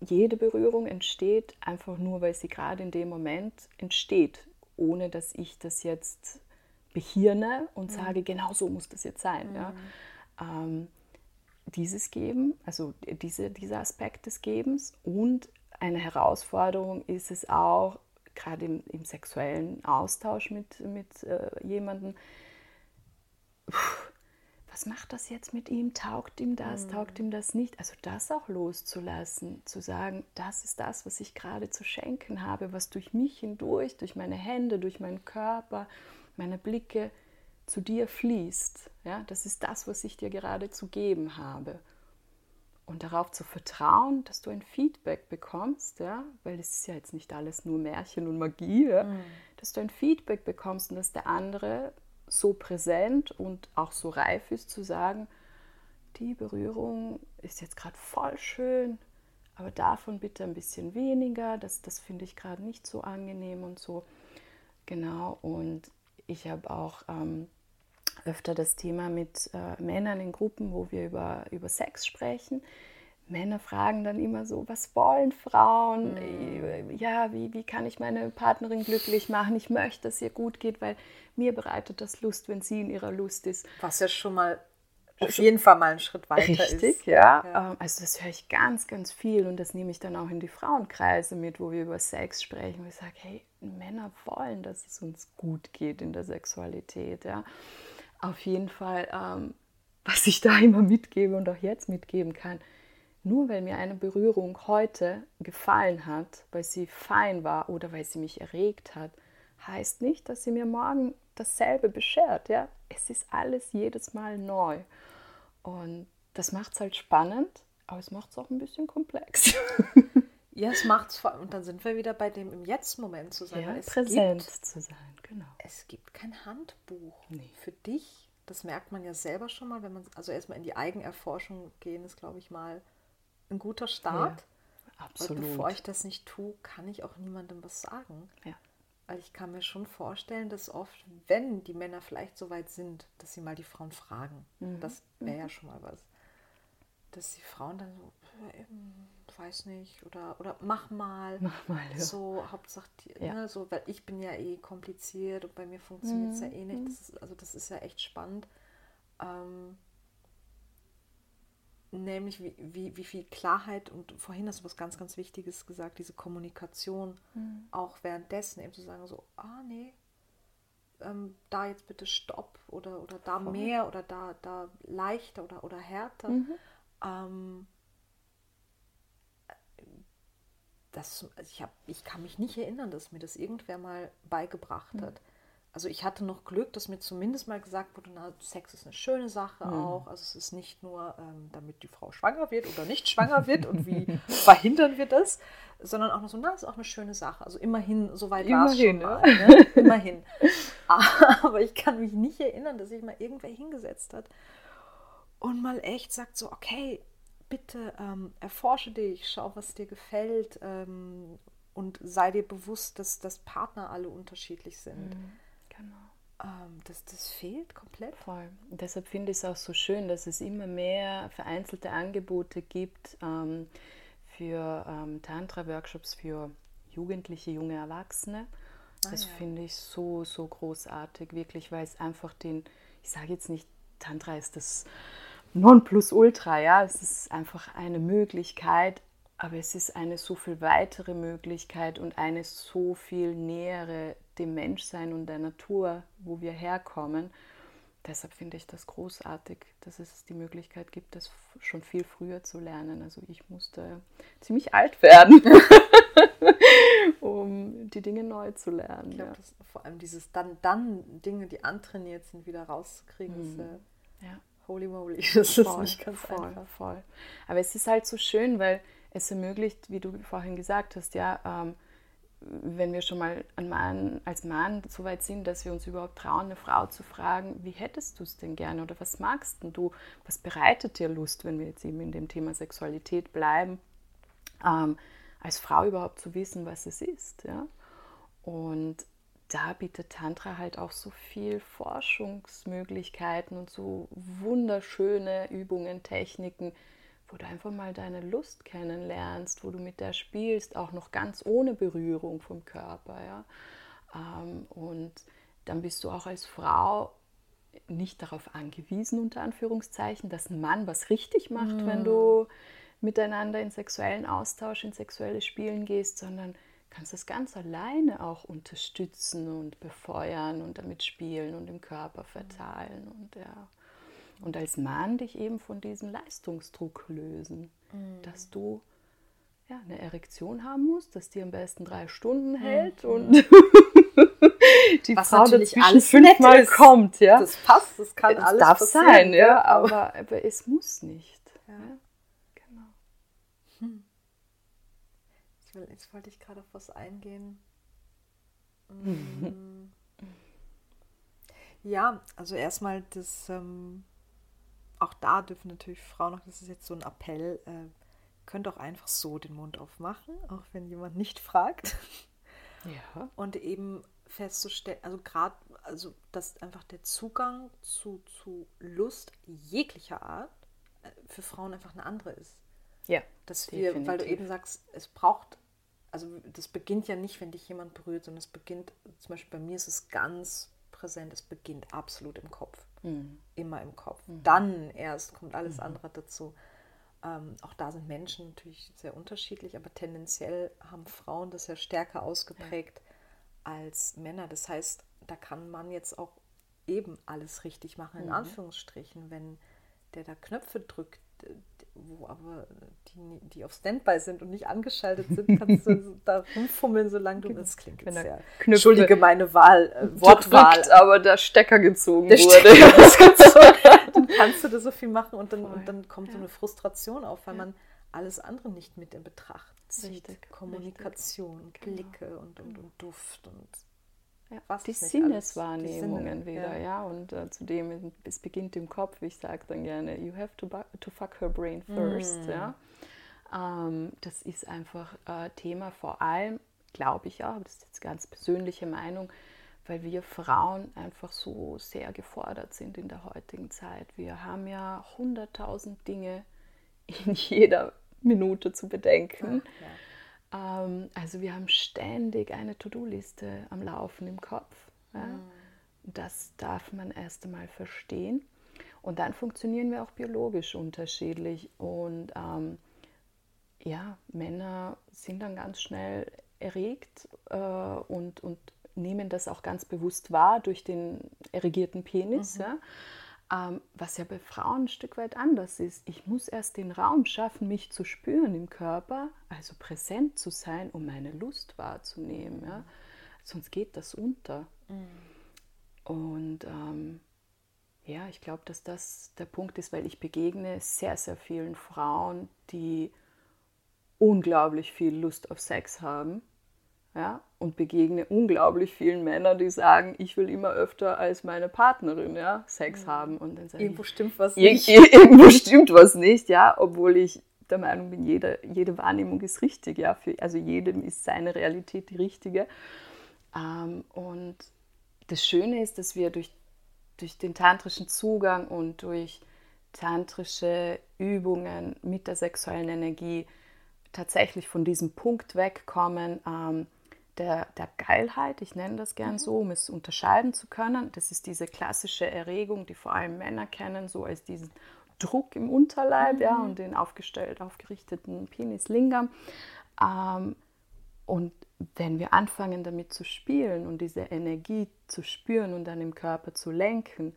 Jede Berührung entsteht einfach nur, weil sie gerade in dem Moment entsteht, ohne dass ich das jetzt behirne und mhm. sage, genau so muss das jetzt sein. Mhm. Ja? Ähm, dieses Geben, also diese, dieser Aspekt des Gebens und eine Herausforderung ist es auch, gerade im, im, sexuellen Austausch mit, mit äh, jemandem, was macht das jetzt mit ihm? Taugt ihm das? Mhm. Taugt ihm das nicht? Also das auch loszulassen, zu sagen, das ist das, was ich gerade zu schenken habe, was durch mich hindurch, durch meine Hände, durch meinen Körper, meine Blicke zu dir fließt. Ja, das ist das, was ich dir gerade zu geben habe und darauf zu vertrauen, dass du ein Feedback bekommst, ja, weil es ist ja jetzt nicht alles nur Märchen und Magie, ja, mhm. dass du ein Feedback bekommst und dass der andere so präsent und auch so reif ist zu sagen, die Berührung ist jetzt gerade voll schön, aber davon bitte ein bisschen weniger, das, das finde ich gerade nicht so angenehm und so. Genau, und ich habe auch ähm, öfter das Thema mit äh, Männern in Gruppen, wo wir über, über Sex sprechen, Männer fragen dann immer so, was wollen Frauen? Mhm. Ja, wie, wie kann ich meine Partnerin glücklich machen? Ich möchte, dass ihr gut geht, weil mir bereitet das Lust, wenn sie in ihrer Lust ist. Was ja schon mal auf jeden Fall mal einen Schritt weiter Richtig, ist. ja. Ja. Ähm, Also das höre ich ganz, ganz viel und das nehme ich dann auch in die Frauenkreise mit, wo wir über Sex sprechen, ich sage, hey, Männer wollen, dass es uns gut geht in der Sexualität, ja. Auf jeden Fall, ähm, was ich da immer mitgebe und auch jetzt mitgeben kann, nur weil mir eine Berührung heute gefallen hat, weil sie fein war oder weil sie mich erregt hat, heißt nicht, dass sie mir morgen dasselbe beschert. Ja? Es ist alles jedes Mal neu. Und das macht es halt spannend, aber es macht es auch ein bisschen komplex. Ja, es macht's vor und dann sind wir wieder bei dem im Jetzt-Moment zu sein. Ja, es präsent Gibt, zu sein, genau. es gibt kein Handbuch Nee. für dich. Das merkt man ja selber schon mal, wenn man also erstmal in die Eigenerforschung gehen, ist, glaube ich, mal ein guter Start. Weil Absolut. bevor ich das nicht tue, kann ich auch niemandem was sagen. ja. Weil ich kann mir schon vorstellen, dass oft, wenn die Männer vielleicht so weit sind, dass sie mal die Frauen fragen, Mhm. das wäre ja schon mal was, dass die Frauen dann so, weiß nicht, oder, oder mach mal, Mach mal, ja. so, Hauptsache, die, Ja. ne, so, weil ich bin ja eh kompliziert und bei mir funktioniert es ja eh Mhm. nicht, das ist, also das ist ja echt spannend. Ähm, nämlich wie, wie, wie viel Klarheit und vorhin hast du was ganz, ganz Wichtiges gesagt, diese Kommunikation Mhm. auch währenddessen eben zu sagen, so, ah nee, ähm, da jetzt bitte Stopp oder, oder da Voll. mehr oder da, da leichter oder, oder härter. Mhm. Ähm, das, also ich, hab, ich kann mich nicht erinnern, dass mir das irgendwer mal beigebracht hat. Also ich hatte noch Glück, dass mir zumindest mal gesagt wurde, na, Sex ist eine schöne Sache auch. Also es ist nicht nur, ähm, damit die Frau schwanger wird oder nicht schwanger wird und wie verhindern wir das, sondern auch noch so, na, ist auch eine schöne Sache. Also immerhin, soweit war es schon Immerhin, mal. Ne? Immerhin. Aber ich kann mich nicht erinnern, dass sich mal irgendwer hingesetzt hat und mal echt sagt so, okay, bitte ähm, erforsche dich, schau, was dir gefällt ähm, und sei dir bewusst, dass, dass Partner alle unterschiedlich sind. Genau. Ähm, das, das fehlt komplett. Voll. Und deshalb finde ich es auch so schön, dass es immer mehr vereinzelte Angebote gibt ähm, für ähm, Tantra-Workshops für Jugendliche, junge Erwachsene. Das Ah, ja. finde ich so, so großartig, wirklich, weil es einfach den, ich sage jetzt nicht, Tantra ist das Nonplusultra, ja, es ist einfach eine Möglichkeit, aber es ist eine so viel weitere Möglichkeit und eine so viel nähere dem Menschsein und der Natur, wo wir herkommen. Deshalb finde ich das großartig, dass es die Möglichkeit gibt, das schon viel früher zu lernen. Also ich musste ziemlich alt werden, um die Dinge neu zu lernen. Ich Ja. glaube, dass vor allem dieses dann, dann Dinge, die antrainiert sind, wieder rauszukriegen, ist äh, Ja. Holy moly. Das ist Voll, nicht ganz voll, einfach. voll. Aber es ist halt so schön, weil es ermöglicht, wie du vorhin gesagt hast, ja, ähm, wenn wir schon mal Mann, als Mann so weit sind, dass wir uns überhaupt trauen, eine Frau zu fragen, wie hättest du es denn gerne oder was magst denn du, was bereitet dir Lust, wenn wir jetzt eben in dem Thema Sexualität bleiben, ähm, als Frau überhaupt zu wissen, was es ist. Ja? Und da bietet Tantra halt auch so viel Forschungsmöglichkeiten und so wunderschöne Übungen, Techniken, wo du einfach mal deine Lust kennenlernst, wo du mit der spielst, auch noch ganz ohne Berührung vom Körper. Ja? Ähm, und dann bist du auch als Frau nicht darauf angewiesen, unter Anführungszeichen, dass ein Mann was richtig macht, wenn du miteinander in sexuellen Austausch, in sexuelles Spielen gehst, sondern kannst das ganz alleine auch unterstützen und befeuern und damit spielen und im Körper verteilen und ja. Und als Mann dich eben von diesem Leistungsdruck lösen, dass du ja, eine Erektion haben musst, dass die am besten drei Stunden hält und die Was Frau natürlich alles fünfmal kommt, ja. Das passt, das kann Es alles darf passieren, sein, ja, aber, aber es muss nicht. Ja. Ja. Genau. Ich will, jetzt wollte ich gerade auf was eingehen. Mm. ja, also erstmal das, ähm, auch da dürfen natürlich Frauen noch, das ist jetzt so ein Appell, äh, könnt auch einfach so den Mund aufmachen, auch wenn jemand nicht fragt. Ja. Und eben festzustellen, also gerade, also dass einfach der Zugang zu, zu Lust jeglicher Art äh, für Frauen einfach eine andere ist. Ja. Dass wir, weil du eben sagst, es braucht, also das beginnt ja nicht, wenn dich jemand berührt, sondern es beginnt, zum Beispiel bei mir ist es ganz präsent, es beginnt absolut im Kopf. Mhm. Immer im Kopf. Mhm. Dann erst kommt alles mhm. andere dazu. Ähm, auch da sind Menschen natürlich sehr unterschiedlich, aber tendenziell haben Frauen das ja stärker ausgeprägt ja. als Männer. Das heißt, da kann man jetzt auch eben alles richtig machen, in mhm. Anführungsstrichen, wenn der da Knöpfe drückt, wo aber die, die auf Standby sind und nicht angeschaltet sind, kannst du da rumfummeln, solange du das klingt jetzt sehr. Entschuldige meine Wahl, äh, Wortwahl. Drückt, aber der Stecker gezogen der wurde. Stecker dann kannst du da so viel machen und dann, und dann kommt ja. so eine Frustration auf, weil ja. man alles andere nicht mit in Betracht zieht. Richtig, Kommunikation, richtig. Blicke genau. und, und, und Duft und ja, die Sinneswahrnehmungen die wieder, ja. ja. Und äh, zudem, es beginnt im Kopf, ich sage dann gerne, you have to, to fuck her brain first, mm. ja. Ähm, das ist einfach äh, Thema vor allem, glaube ich auch, das ist jetzt ganz persönliche Meinung, weil wir Frauen einfach so sehr gefordert sind in der heutigen Zeit. Wir haben ja hunderttausend Dinge in jeder Minute zu bedenken. Ach, ja also wir haben ständig eine To-Do-Liste am Laufen im Kopf. Ja? Mhm. Das darf man erst einmal verstehen. Und dann funktionieren wir auch biologisch unterschiedlich. Und ähm, ja, Männer sind dann ganz schnell erregt äh, und, und nehmen das auch ganz bewusst wahr durch den erregierten Penis. Mhm. Ja? Ähm, was ja bei Frauen ein Stück weit anders ist. Ich muss erst den Raum schaffen, mich zu spüren im Körper, also präsent zu sein, um meine Lust wahrzunehmen. Ja? Sonst geht das unter. Mhm. Und ähm, ja, ich glaube, dass das der Punkt ist, weil ich begegne sehr, sehr vielen Frauen, die unglaublich viel Lust auf Sex haben ja, und begegne unglaublich vielen Männern, die sagen, ich will immer öfter als meine Partnerin ja, Sex mhm. haben. Und dann irgendwo ich, stimmt was nicht. Irgendwo stimmt was nicht, ja, obwohl ich der Meinung bin, jede, jede Wahrnehmung ist richtig, ja, für, also jedem ist seine Realität die richtige. Ähm, und das Schöne ist, dass wir durch, durch den tantrischen Zugang und durch tantrische Übungen mit der sexuellen Energie tatsächlich von diesem Punkt wegkommen, ähm, der, der Geilheit, ich nenne das gern mhm. so, um es unterscheiden zu können. Das ist diese klassische Erregung, die vor allem Männer kennen, so als diesen Druck im Unterleib mhm. ja, und den aufgestellt, aufgerichteten Penislingam. Ähm, und wenn wir anfangen damit zu spielen und diese Energie zu spüren und dann im Körper zu lenken,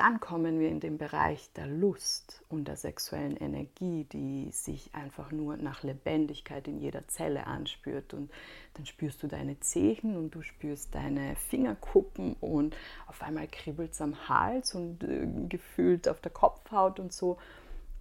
dann kommen wir in den Bereich der Lust und der sexuellen Energie, die sich einfach nur nach Lebendigkeit in jeder Zelle anspürt. Und dann spürst du deine Zehen und du spürst deine Fingerkuppen und auf einmal kribbelt es am Hals und äh, gefühlt auf der Kopfhaut und so.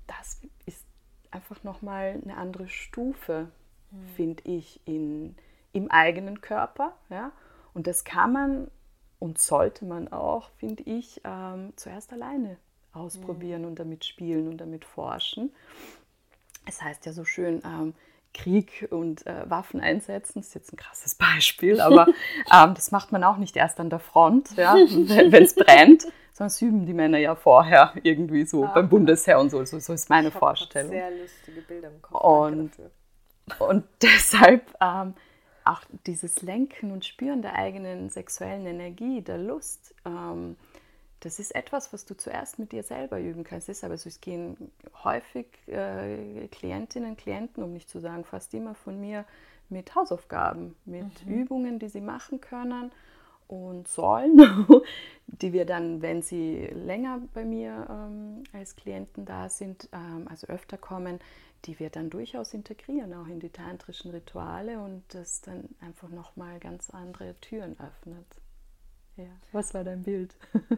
Das ist einfach nochmal eine andere Stufe, mhm. finde ich, in, im eigenen Körper. Ja? Und das kann man und sollte man auch, finde ich, ähm, zuerst alleine ausprobieren mhm. und damit spielen und damit forschen. Es heißt ja so schön, ähm, Krieg und äh, Waffen einsetzen, das ist jetzt ein krasses Beispiel, aber ähm, das macht man auch nicht erst an der Front, ja, wenn es brennt, sondern das üben die Männer ja vorher irgendwie so ah, beim Bundesheer und so. So, so ist meine ich Vorstellung. Sehr lustige Bilder im Kopf. Und, und deshalb ähm, auch dieses Lenken und Spüren der eigenen sexuellen Energie, der Lust, ähm, das ist etwas, was du zuerst mit dir selber üben kannst. Ist aber so, es gehen häufig äh, Klientinnen, Klienten, um nicht zu sagen fast immer von mir, mit Hausaufgaben, mit mhm. Übungen, die sie machen können und sollen, die wir dann, wenn sie länger bei mir ähm, als Klienten da sind, ähm, also öfter kommen, die wir dann durchaus integrieren, auch in die tantrischen Rituale und das dann einfach nochmal ganz andere Türen öffnet. Ja. Was war dein Bild?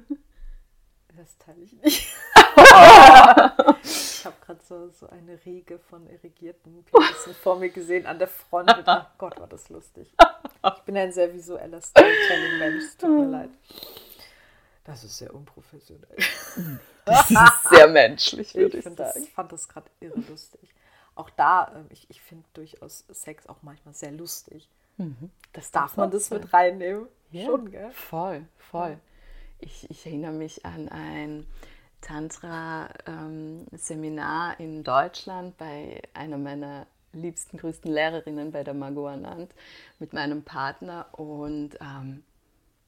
Das teile ich nicht. ich habe gerade so, so eine Riege von irrigierten Penissen vor mir gesehen an der Front. Und, oh Gott, war das lustig. Ich bin ein sehr visueller Storytelling-Mensch, tut mir leid. Das ist sehr unprofessionell. Das ist sehr menschlich, würde ich, ich sagen. ich fand das gerade irre lustig. Auch da, ähm, ich, ich finde durchaus Sex auch manchmal sehr lustig. Mhm. Das darf man das mit reinnehmen. Ja, Schon, gell? Voll, voll. Ich, ich erinnere mich an ein Tantra-Seminar ähm, in Deutschland bei einer meiner liebsten, größten Lehrerinnen, bei der Margot Anand, mit meinem Partner. Und ähm,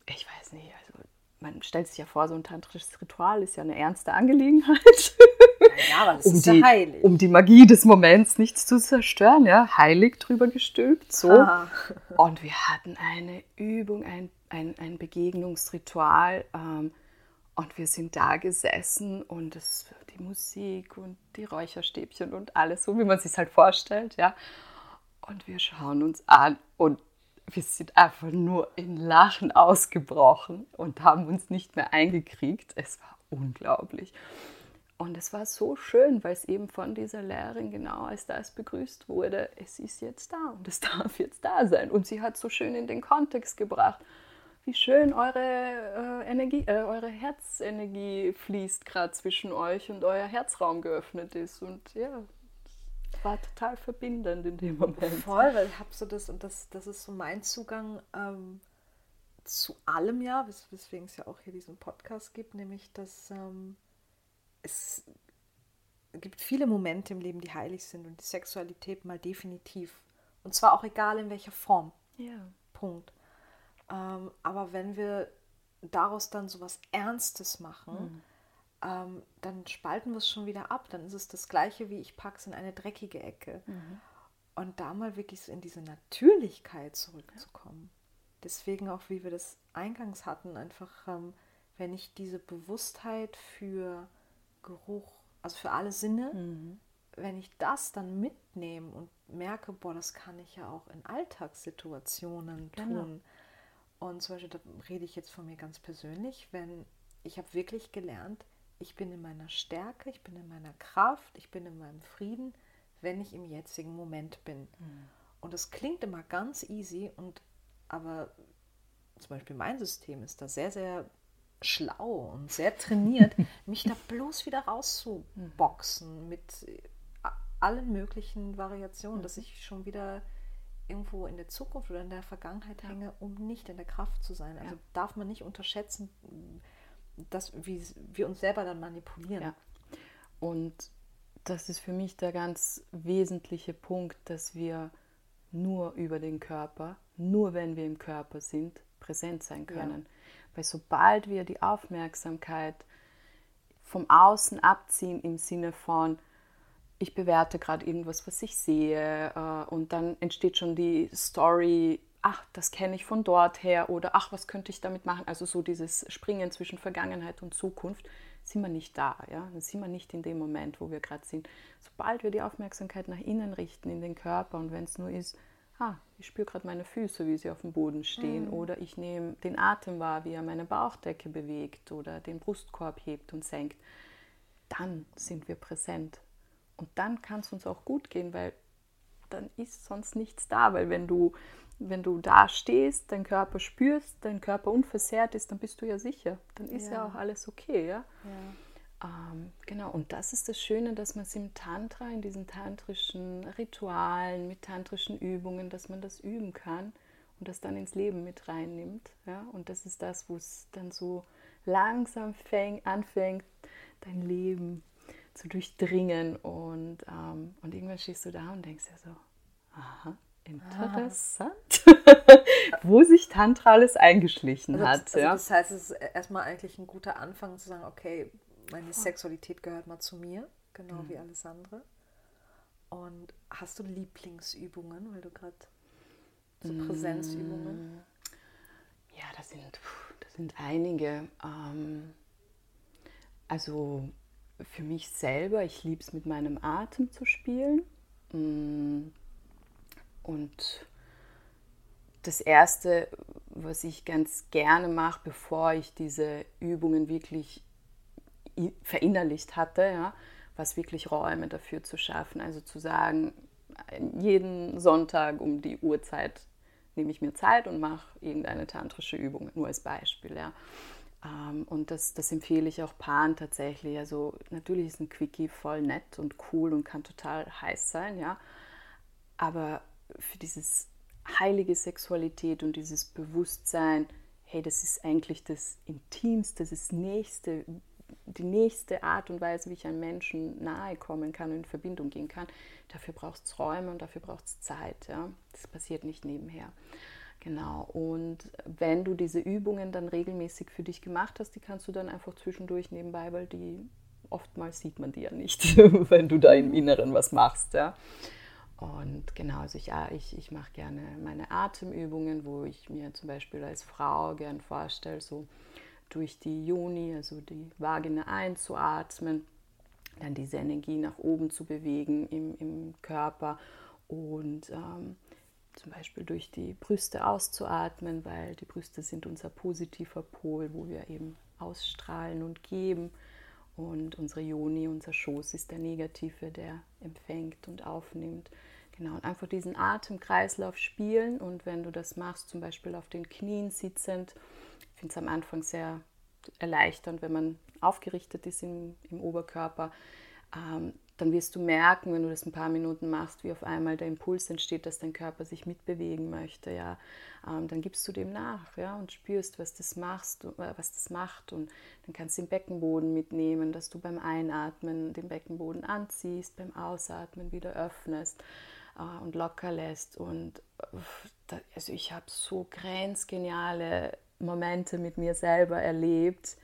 ich weiß nicht, also man stellt sich ja vor, so ein tantrisches Ritual ist ja eine ernste Angelegenheit. Ja, aber das um ist die, ja heilig. Um die Magie des Moments nichts zu zerstören, ja, heilig drüber gestülpt, so. Ah. Und wir hatten eine Übung, ein, ein, ein Begegnungsritual. Ähm, und wir sind da gesessen und es, die Musik und die Räucherstäbchen und alles, so wie man sich halt vorstellt, ja. Und wir schauen uns an und wir sind einfach nur in Lachen ausgebrochen und haben uns nicht mehr eingekriegt. Es war unglaublich. Und es war so schön, weil es eben von dieser Lehrerin genau als das begrüßt wurde. Es ist jetzt da und es darf jetzt da sein. Und sie hat so schön in den Kontext gebracht, wie schön eure äh, Energie, äh, eure Herzenergie fließt gerade zwischen euch und euer Herzraum geöffnet ist. Und ja, war total verbindend in dem Moment. Voll, weil ich habe so das, und das, das ist so mein Zugang ähm, zu allem ja, wes weswegen es ja auch hier diesen Podcast gibt, nämlich dass ähm, es gibt viele Momente im Leben, die heilig sind und die Sexualität mal definitiv. Und zwar auch egal in welcher Form. Ja. Punkt. Ähm, aber wenn wir daraus dann so was Ernstes machen, Mhm. Ähm, dann spalten wir es schon wieder ab. Dann ist es das Gleiche wie ich packe es in eine dreckige Ecke. Und da mal wirklich so in diese Natürlichkeit zurückzukommen. Deswegen auch, wie wir das eingangs hatten, einfach, ähm, wenn ich diese Bewusstheit für Geruch, also für alle Sinne, Mhm. wenn ich das dann mitnehme und merke, boah, das kann ich ja auch in Alltagssituationen Genau. tun. Und zum Beispiel, da rede ich jetzt von mir ganz persönlich, wenn ich habe wirklich gelernt, ich bin in meiner Stärke, ich bin in meiner Kraft, ich bin in meinem Frieden, wenn ich im jetzigen Moment bin. Und das klingt immer ganz easy und aber zum Beispiel mein System ist da sehr, sehr schlau und sehr trainiert, mich da bloß wieder rauszuboxen mit äh, allen möglichen Variationen, dass ich schon wieder irgendwo in der Zukunft oder in der Vergangenheit hänge, um nicht in der Kraft zu sein. Also Ja. darf man nicht unterschätzen, dass wie wir uns selber dann manipulieren. Ja. Und das ist für mich der ganz wesentliche Punkt, dass wir nur über den Körper, nur wenn wir im Körper sind, präsent sein können. Weil sobald wir die Aufmerksamkeit vom Außen abziehen im Sinne von, ich bewerte gerade irgendwas, was ich sehe, äh, und dann entsteht schon die Story, ach, das kenne ich von dort her oder ach, was könnte ich damit machen? Also so dieses Springen zwischen Vergangenheit und Zukunft, sind wir nicht da, ja? Dann sind wir nicht in dem Moment, wo wir gerade sind. Sobald wir die Aufmerksamkeit nach innen richten, in den Körper und wenn es nur ist, ah, ich spüre gerade meine Füße, wie sie auf dem Boden stehen oder ich nehme den Atem wahr, wie er meine Bauchdecke bewegt oder den Brustkorb hebt und senkt, dann sind wir präsent. Und dann kann es uns auch gut gehen, weil dann ist sonst nichts da. Weil wenn du, wenn du da stehst, deinen Körper spürst, dein Körper unversehrt ist, dann bist du ja sicher. Dann ist ja, Ja. auch alles okay, ja. Ja. Ähm, genau, und das ist das Schöne, dass man es im Tantra, in diesen tantrischen Ritualen, mit tantrischen Übungen, dass man das üben kann und das dann ins Leben mit reinnimmt. Ja? Und das ist das, wo es dann so langsam fäng, anfängt, dein Leben zu durchdringen. Und, ähm, und irgendwann stehst du da und denkst dir so, aha, interessant, wo sich Tantra alles eingeschlichen Also, hat. also ja? Das heißt, es ist erstmal eigentlich ein guter Anfang zu sagen, okay, meine Sexualität gehört mal zu mir, genau Mhm. wie alles andere. Und hast du Lieblingsübungen, weil du gerade so Mm. Präsenzübungen? Ja, das sind, das sind einige. Ähm, also für mich selber, ich liebe es mit meinem Atem zu spielen. Mm, Und das Erste, was ich ganz gerne mache, bevor ich diese Übungen wirklich verinnerlicht hatte, ja, was wirklich Räume dafür zu schaffen. Also zu sagen, jeden Sonntag um die Uhrzeit nehme ich mir Zeit und mache irgendeine tantrische Übung, nur als Beispiel. Ja. Ähm, Und das, das empfehle ich auch Paaren tatsächlich. Also natürlich ist ein Quickie voll nett und cool und kann total heiß sein, ja. Aber für dieses heilige Sexualität und dieses Bewusstsein, hey, das ist eigentlich das Intimste, das Nächste, die nächste Art und Weise, wie ich einem Menschen nahe kommen kann und in Verbindung gehen kann, dafür braucht es Räume und dafür braucht es Zeit. Ja? Das passiert nicht nebenher. Genau. Und wenn du diese Übungen dann regelmäßig für dich gemacht hast, die kannst du dann einfach zwischendurch nebenbei, weil die oftmals sieht man die ja nicht, wenn du da im Inneren was machst. Ja? Und genau, also ich, ich, ich mache gerne meine Atemübungen, wo ich mir zum Beispiel als Frau gern vorstelle, so durch die Juni, also die Vagina einzuatmen, dann diese Energie nach oben zu bewegen im, im Körper und ähm, zum Beispiel durch die Brüste auszuatmen, weil die Brüste sind unser positiver Pol, wo wir eben ausstrahlen und geben. Und unsere Joni, unser Schoß ist der Negative, der empfängt und aufnimmt. Genau, und einfach diesen Atemkreislauf spielen. Und wenn du das machst, zum Beispiel auf den Knien sitzend, ich finde es am Anfang sehr erleichternd, wenn man aufgerichtet ist im, im Oberkörper, ähm, dann wirst du merken, wenn du das ein paar Minuten machst, wie auf einmal der Impuls entsteht, dass dein Körper sich mitbewegen möchte. Ja, ähm, dann gibst du dem nach, ja, und spürst, was das machst, äh, was das macht, und dann kannst du den Beckenboden mitnehmen, dass du beim Einatmen den Beckenboden anziehst, beim Ausatmen wieder öffnest und locker lässt. Und also ich habe so grenzgeniale Momente mit mir selber erlebt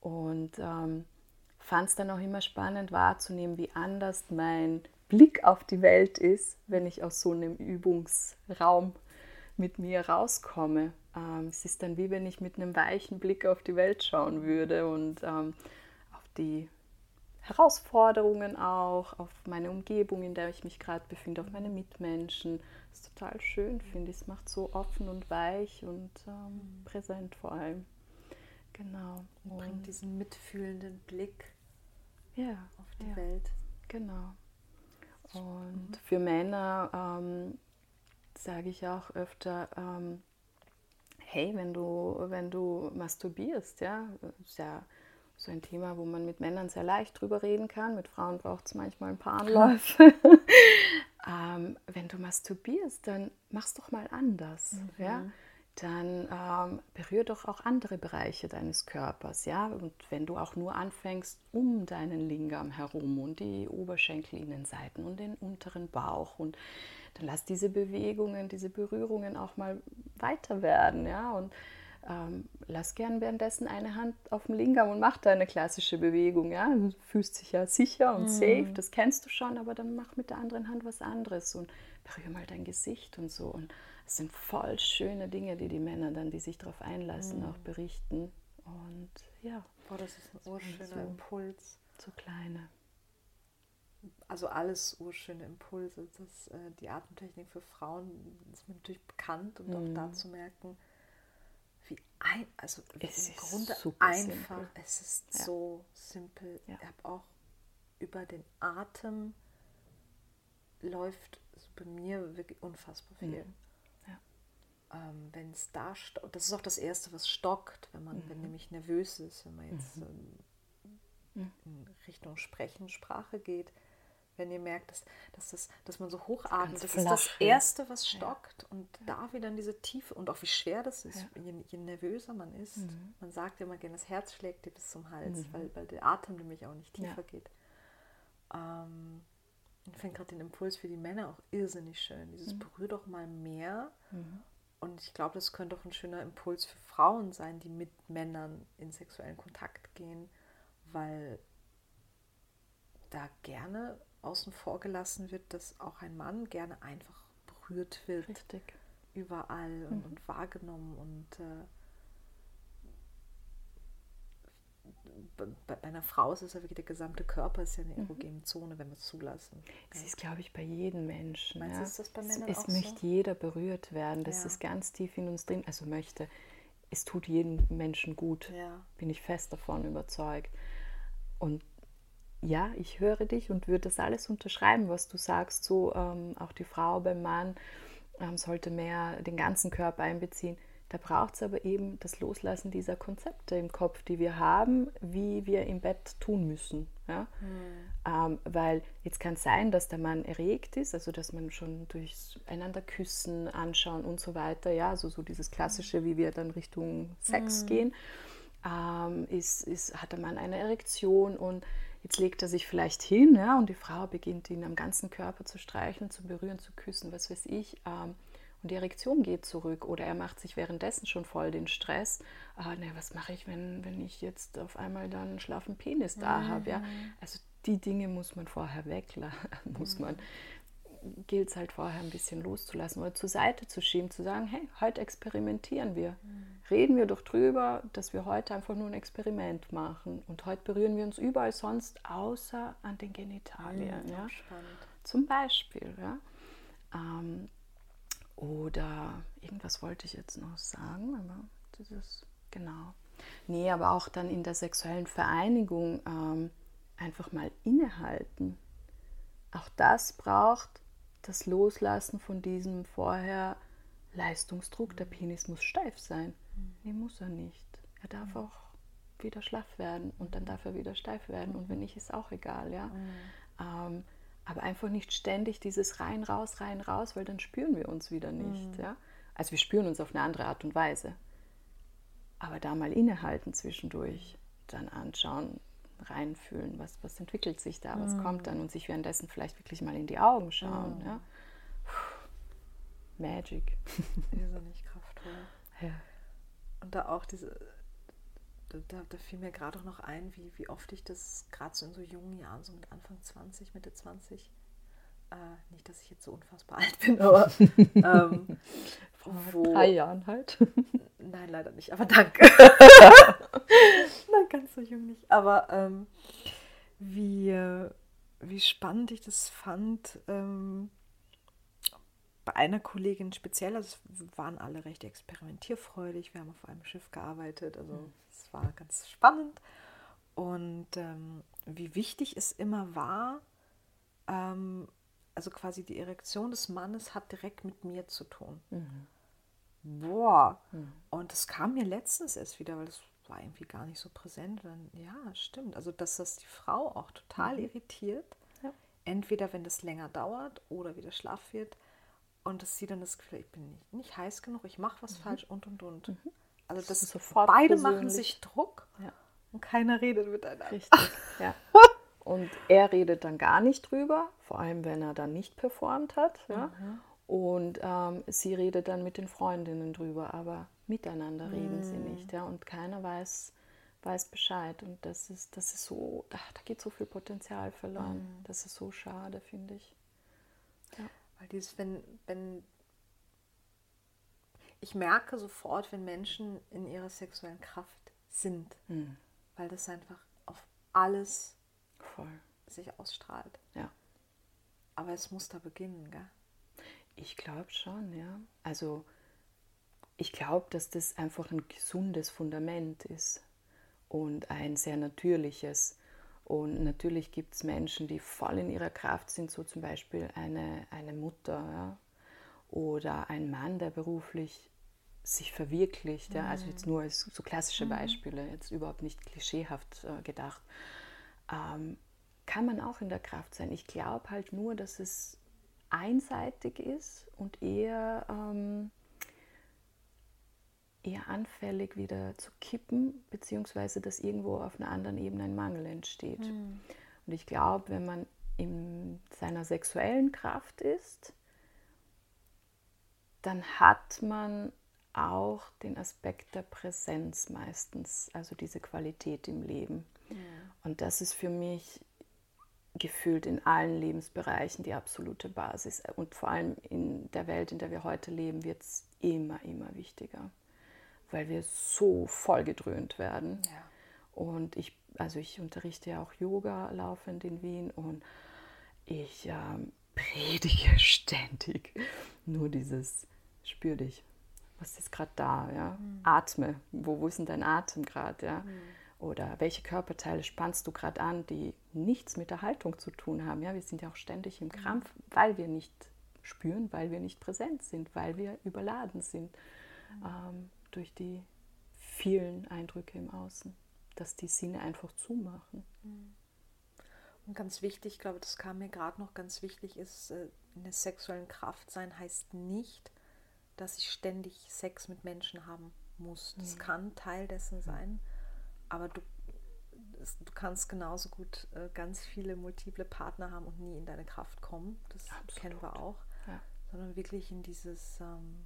und ähm, fand es dann auch immer spannend wahrzunehmen, wie anders mein Blick auf die Welt ist, wenn ich aus so einem Übungsraum mit mir rauskomme. Ähm, es ist dann wie wenn ich mit einem weichen Blick auf die Welt schauen würde und ähm, auf die Herausforderungen auch, auf meine Umgebung, in der ich mich gerade befinde, auf meine Mitmenschen. Das ist total schön, finde ich. Es macht so offen und weich und ähm, mhm. präsent vor allem. Genau. Und bringt diesen mitfühlenden Blick ja, auf die ja, Welt. Genau. Und mhm. für Männer ähm, sage ich auch öfter, ähm, hey, wenn du, wenn du masturbierst, ja, ist ja so ein Thema, wo man mit Männern sehr leicht drüber reden kann. Mit Frauen braucht es manchmal ein paar Anläufe. ähm, wenn du masturbierst, dann mach's doch mal anders. Mhm. Ja? Dann ähm, berühr doch auch andere Bereiche deines Körpers. Ja? Und wenn du auch nur anfängst, um deinen Lingam herum und die Oberschenkelinnenseiten und den unteren Bauch und dann lass diese Bewegungen, diese Berührungen auch mal weiter werden. Ja? Und ähm, lass gern währenddessen eine Hand auf dem Lingam und mach da eine klassische Bewegung. Ja? Du fühlst dich ja sicher und mhm. safe, das kennst du schon, aber dann mach mit der anderen Hand was anderes und berühre mal dein Gesicht und so. Und es sind voll schöne Dinge, die die Männer dann, die sich darauf einlassen, mhm. auch berichten. Und ja. Boah, das ist ein urschöner so, Impuls. So kleine. Also alles urschöne Impulse. Das, äh, die Atemtechnik für Frauen ist mir natürlich bekannt und mhm. auch da zu merken, wie ein, also es im Grunde einfach, simpel. es ist ja. so simpel. Ja. Ich habe auch über den Atem läuft bei mir wirklich unfassbar viel. Mhm. Ja. Ähm, wenn es da das ist auch das Erste, was stockt, wenn man, mhm. wenn nämlich nervös ist, wenn man jetzt mhm. ähm, in Richtung Sprechen, Sprache geht, wenn ihr merkt, dass, dass, das, dass man so hochatmet, das, das ist das Erste, was stockt. Ja. Und ja. da wieder in diese Tiefe und auch wie schwer das ist, ja. je, je, nervöser man ist. Mhm. Man sagt ja immer gerne, das Herz schlägt dir bis zum Hals, mhm. weil, weil der Atem nämlich auch nicht tiefer geht. Ähm, ich finde gerade den Impuls für die Männer auch irrsinnig schön. Dieses mhm. berühr doch mal mehr. Mhm. Und ich glaube, das könnte auch ein schöner Impuls für Frauen sein, die mit Männern in sexuellen Kontakt gehen, weil da gerne außen vor gelassen wird, dass auch ein Mann gerne einfach berührt wird. Richtig. Überall mhm. und, wahrgenommen und äh, bei, einer Frau ist es ja wirklich der gesamte Körper ist ja eine mhm. erogene Zone, wenn wir es zulassen. Das ja. ist, glaube ich, bei jedem Menschen. Meinst ja. du, ist das bei Männern es, es möchte so? jeder berührt werden. Das ja. ist ganz tief in uns drin. Also möchte, es tut jedem Menschen gut. Bin ich fest davon überzeugt. Und ja, ich höre dich und würde das alles unterschreiben, was du sagst. So ähm, auch die Frau beim Mann ähm, sollte mehr den ganzen Körper einbeziehen. Da braucht es aber eben das Loslassen dieser Konzepte im Kopf, die wir haben, wie wir im Bett tun müssen. Ja? Mhm. Ähm, weil jetzt kann es sein, dass der Mann erregt ist, also dass man schon durchs einander küssen, anschauen und so weiter, ja, also so dieses klassische, wie wir dann Richtung Sex mhm. gehen. ähm, ist, ist, hat der Mann eine Erektion und jetzt legt er sich vielleicht hin ja, und die Frau beginnt ihn am ganzen Körper zu streicheln, zu berühren, zu küssen, was weiß ich. Ähm, und die Erektion geht zurück oder er macht sich währenddessen schon voll den Stress. Ah, ne, was mache ich, wenn, wenn ich jetzt auf einmal dann einen schlaffen Penis da mhm. habe? Ja? Also die Dinge muss man vorher weglassen, muss mhm. man gilt es halt vorher ein bisschen loszulassen oder zur Seite zu schieben, zu sagen, hey, heute experimentieren wir. Mhm. Reden wir doch drüber, dass wir heute einfach nur ein Experiment machen. Und heute berühren wir uns überall sonst, außer an den Genitalien. Mhm, ja? Zum Beispiel. Ja? Ähm, oder irgendwas wollte ich jetzt noch sagen, aber das ist genau. Nee, aber auch dann in der sexuellen Vereinigung ähm, einfach mal innehalten. Auch das braucht das Loslassen von diesem vorher Leistungsdruck. Der Penis muss steif sein. Nee, muss er nicht. Er darf auch wieder schlaff werden und dann darf er wieder steif werden. Und wenn nicht, ist auch egal, ja. Ähm, aber einfach nicht ständig dieses rein, raus, rein, raus, weil dann spüren wir uns wieder nicht. Mhm. Ja? Also wir spüren uns auf eine andere Art und Weise. Aber da mal innehalten zwischendurch, dann anschauen, reinfühlen, was, was entwickelt sich da, was mhm. kommt dann und sich währenddessen vielleicht wirklich mal in die Augen schauen. Mhm. Ja? Puh, Magic. Irrsinnig kraftvoll. Ja. Und da auch diese, da, da fiel mir gerade auch noch ein, wie, wie oft ich das gerade so in so jungen Jahren, so mit Anfang 20, Mitte 20, äh, nicht, dass ich jetzt so unfassbar alt bin, aber ähm, vor wo, drei Jahren halt. Nein, leider nicht, aber danke. Nein, ganz so jung nicht. Aber ähm, wie, äh, wie spannend ich das fand, ähm, bei einer Kollegin speziell, also es waren alle recht experimentierfreudig, wir haben auf einem Schiff gearbeitet, also mhm. es war ganz spannend. Und ähm, wie wichtig es immer war, ähm, also quasi die Erektion des Mannes hat direkt mit mir zu tun. Mhm. Boah. Mhm. Und das kam mir letztens erst wieder, weil das war irgendwie gar nicht so präsent. Dann, ja, stimmt. Also, dass das die Frau auch total mhm. irritiert. Ja. Entweder wenn das länger dauert oder wieder schlaff wird. Und dass sie dann das Gefühl, ich bin nicht, nicht heiß genug, ich mache was mhm. falsch und und und. Mhm. Also das, das ist sofort beide persönlich. machen sich Druck ja. und keiner redet miteinander. Richtig, ja. Und er redet dann gar nicht drüber, vor allem wenn er dann nicht performt hat. Ja? Mhm. Und ähm, sie redet dann mit den Freundinnen drüber, aber miteinander reden sie mhm. nicht. Ja? Und keiner weiß, weiß Bescheid. Und das ist, das ist so, ach, da geht so viel Potenzial verloren. Mhm. Das ist so schade, finde ich. Weil dieses, wenn, wenn ich merke sofort, wenn Menschen in ihrer sexuellen Kraft sind, mhm. weil das einfach auf alles Voll. sich ausstrahlt. Ja. Aber es muss da beginnen, gell? Ich glaube schon, ja. Also ich glaube, dass das einfach ein gesundes Fundament ist und ein sehr natürliches. Und natürlich gibt es Menschen, die voll in ihrer Kraft sind, so zum Beispiel eine, eine Mutter ja? oder ein Mann, der beruflich sich verwirklicht. Ja? Also jetzt nur als so klassische mhm. Beispiele, jetzt überhaupt nicht klischeehaft äh, gedacht. Ähm, kann man auch in der Kraft sein. Ich glaube halt nur, dass es einseitig ist und eher, ähm, eher anfällig wieder zu kippen, beziehungsweise dass irgendwo auf einer anderen Ebene ein Mangel entsteht. Mhm. Und ich glaube, wenn man in seiner sexuellen Kraft ist, dann hat man auch den Aspekt der Präsenz meistens, also diese Qualität im Leben. Ja. Und das ist für mich gefühlt in allen Lebensbereichen die absolute Basis. Und vor allem in der Welt, in der wir heute leben, wird es immer, immer wichtiger, weil wir so vollgedröhnt werden. Ja. Und ich, also ich unterrichte ja auch Yoga laufend in Wien und ich ähm, predige ständig nur dieses, spür dich, was ist gerade da, ja? Mhm. Atme, wo, wo ist denn dein Atem gerade, ja? Mhm oder welche Körperteile spannst du gerade an, die nichts mit der Haltung zu tun haben. Ja, wir sind ja auch ständig im Krampf, weil wir nicht spüren, weil wir nicht präsent sind, weil wir überladen sind ähm, durch die vielen Eindrücke im Außen, dass die Sinne einfach zumachen. Und ganz wichtig, ich glaube, das kam mir gerade noch ganz wichtig, ist, äh, in der sexuellen Kraft sein heißt nicht, dass ich ständig Sex mit Menschen haben muss. Das ja. kann Teil dessen sein. aber du, du kannst genauso gut äh, ganz viele multiple Partner haben und nie in deine Kraft kommen. Das Absolut. kennen wir auch. Ja. Sondern wirklich in dieses, ähm,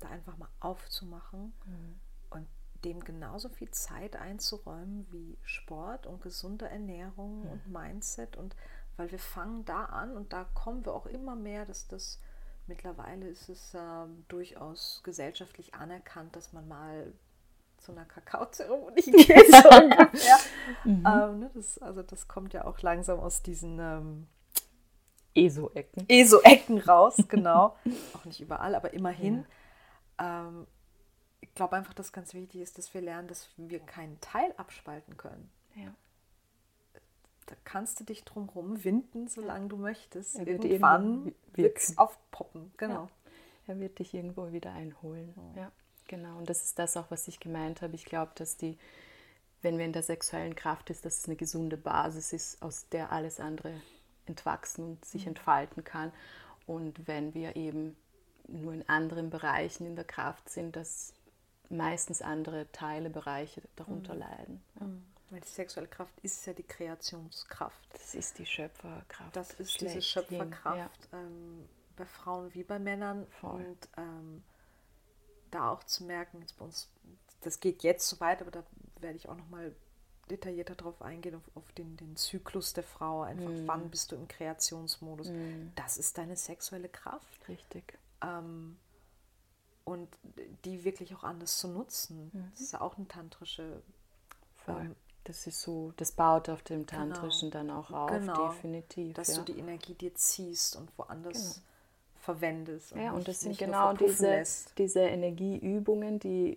da einfach mal aufzumachen mhm. und dem genauso viel Zeit einzuräumen wie Sport und gesunde Ernährung mhm. und Mindset und weil wir fangen da an und da kommen wir auch immer mehr, dass das mittlerweile ist es äh, durchaus gesellschaftlich anerkannt, dass man mal zu einer Kakaozeremonie geht. So ungefähr. Mhm. Ähm, ne, das, also das kommt ja auch langsam aus diesen ähm, ESO-Ecken. ESO-Ecken raus, genau. auch nicht überall, aber immerhin. Ja. Ähm, ich glaube einfach, dass ganz wichtig ist, dass wir lernen, dass wir keinen Teil abspalten können. Ja da kannst du dich drumherum winden, solange du möchtest. Er wird Irgendwann wird es aufpoppen, genau. Ja. Er wird dich irgendwo wieder einholen. Ja. ja, genau. Und das ist das auch, was ich gemeint habe. Ich glaube, dass die, wenn wir in der sexuellen Kraft ist, dass es eine gesunde Basis ist, aus der alles andere entwachsen und sich mhm. entfalten kann. Und wenn wir eben nur in anderen Bereichen in der Kraft sind, dass meistens andere Teile, Bereiche darunter mhm. leiden. Ja. Mhm. Weil die sexuelle Kraft ist ja die Kreationskraft. Das ist die Schöpferkraft. Das ist Schlecht diese Schöpferkraft ja. ähm, bei Frauen wie bei Männern. Voll. Und ähm, da auch zu merken, jetzt bei uns, das geht jetzt so weit, aber da werde ich auch nochmal detaillierter darauf eingehen, auf, auf, den, den Zyklus der Frau. Einfach, mm. wann bist du im Kreationsmodus? Mm. Das ist deine sexuelle Kraft. Richtig. Ähm, und die wirklich auch anders zu nutzen. Mhm. Das ist ja auch eine tantrische ähm, das ist so, das baut auf dem genau. Tantrischen genau. dann auch auf, genau. definitiv. Dass ja. du die Energie dir ziehst und woanders genau. verwendest. Und ja, und das sind genau diese, diese Energieübungen, die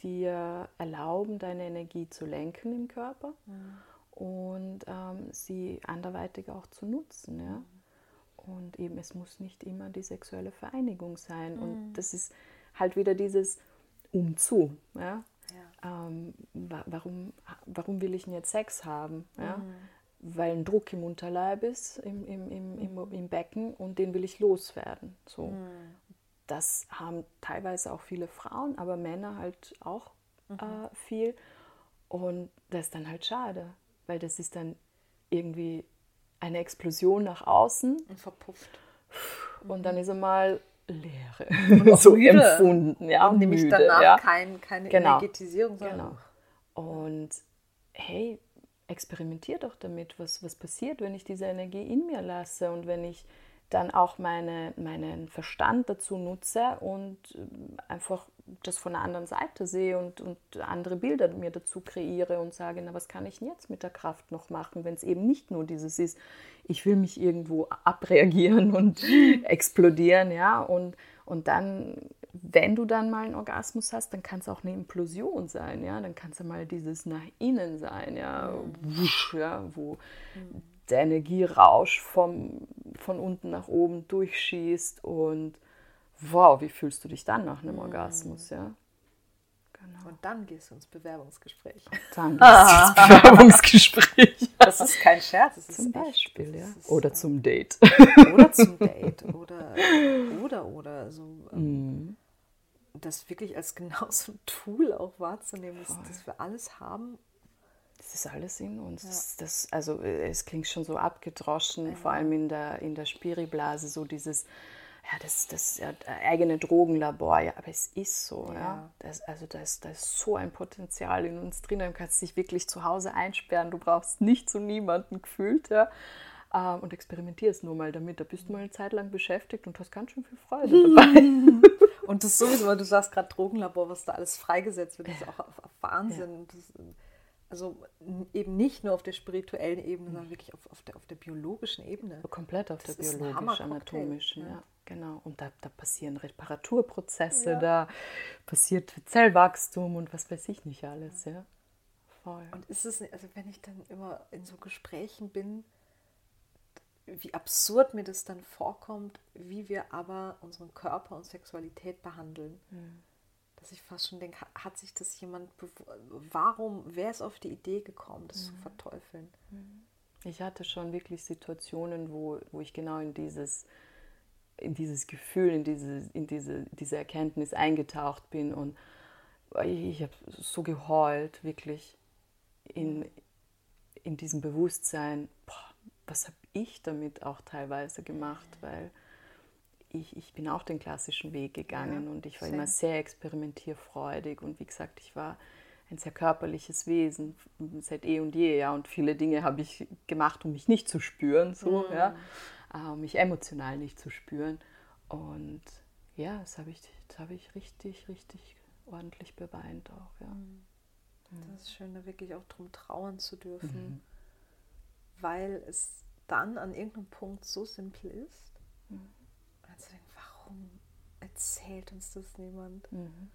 dir erlauben, deine Energie zu lenken im Körper mhm. und ähm, sie anderweitig auch zu nutzen. Ja? Mhm. Und eben, es muss nicht immer die sexuelle Vereinigung sein. Mhm. Und das ist halt wieder dieses Umzu. Ja? Ja. Ähm, warum, warum will ich denn jetzt Sex haben? Ja? Mhm. Weil ein Druck im Unterleib ist, im, im, im, im, im Becken und den will ich loswerden. So. Mhm. Das haben teilweise auch viele Frauen, aber Männer halt auch mhm. äh, viel. Und das ist dann halt schade, weil das ist dann irgendwie eine Explosion nach außen. Und verpufft. Und dann ist er mal Leere so müde. empfunden. Ja, und nämlich müde, danach ja. kein, keine genau. Energetisierung. Genau. Und hey, experimentier doch damit, was, was passiert, wenn ich diese Energie in mir lasse und wenn ich dann auch meine, meinen Verstand dazu nutze und ähm, einfach das von einer anderen Seite sehe und, und andere Bilder mir dazu kreiere und sage, na, was kann ich denn jetzt mit der Kraft noch machen, wenn es eben nicht nur dieses ist, ich will mich irgendwo abreagieren und explodieren, ja, und, und dann, wenn du dann mal einen Orgasmus hast, dann kann es auch eine Implosion sein, ja, dann kann es ja mal dieses nach innen sein, ja, wusch, ja? Wo mhm. der Energierausch vom, von unten nach oben durchschießt und wow, wie fühlst du dich dann nach einem mhm. Orgasmus, ja? Genau. Und dann gehst du ins Bewerbungsgespräch. Und dann gehst du ins Bewerbungsgespräch. Das ist kein Scherz. Das zum Beispiel, ja. Ist, oder zum Date. Oder zum Date. Oder, oder, oder. So, ähm, mm. Das wirklich als genau so ein Tool auch wahrzunehmen, dass, dass wir alles haben, das ist alles in uns. Ja. Das, das, also es klingt schon so abgedroschen, ja. vor allem in der, in der Spiriblase, so dieses, ja, das, das ja, eigene Drogenlabor, ja, aber es ist so, ja. ja. Das, also da ist, da ist so ein Potenzial in uns drin, du kannst dich wirklich zu Hause einsperren, du brauchst nicht zu niemanden gefühlt, ja. Ähm, und experimentierst nur mal damit. Da bist du mal eine Zeit lang beschäftigt und hast ganz schön viel Freude dabei. und das sowieso, weil du sagst gerade Drogenlabor, was da alles freigesetzt wird, das ist auch Wahnsinn. Das, also eben nicht nur auf der spirituellen Ebene, sondern wirklich auf, auf, der, auf der biologischen Ebene. Komplett auf das der biologisch-anatomischen, ja. ja. Genau. Und da, da passieren Reparaturprozesse, ja. da passiert Zellwachstum und was weiß ich nicht alles, ja. Voll. Und ist es, also wenn ich dann immer in so Gesprächen bin, wie absurd mir das dann vorkommt, wie wir aber unseren Körper und Sexualität behandeln. Mhm dass ich fast schon denke, hat sich das jemand, warum, wer ist auf die Idee gekommen, das mhm. zu verteufeln? Mhm. Ich hatte schon wirklich Situationen, wo, wo ich genau in dieses, in dieses Gefühl, in diese, in diese, diese Erkenntnis eingetaucht bin und ich habe so geheult, wirklich in, in diesem Bewusstsein, boah, was habe ich damit auch teilweise gemacht, weil ich, ich bin auch den klassischen Weg gegangen ja, und ich war same. immer sehr experimentierfreudig und wie gesagt, ich war ein sehr körperliches Wesen seit eh und je, ja, und viele Dinge habe ich gemacht, um mich nicht zu spüren, so, mhm. ja, um mich emotional nicht zu spüren und ja, das habe ich, das ich richtig, richtig ordentlich beweint auch, ja. Mhm. Das ist schön, da wirklich auch drum trauern zu dürfen, mhm. weil es dann an irgendeinem Punkt so simpel ist, mhm. Also denken, warum erzählt uns das niemand? Mhm.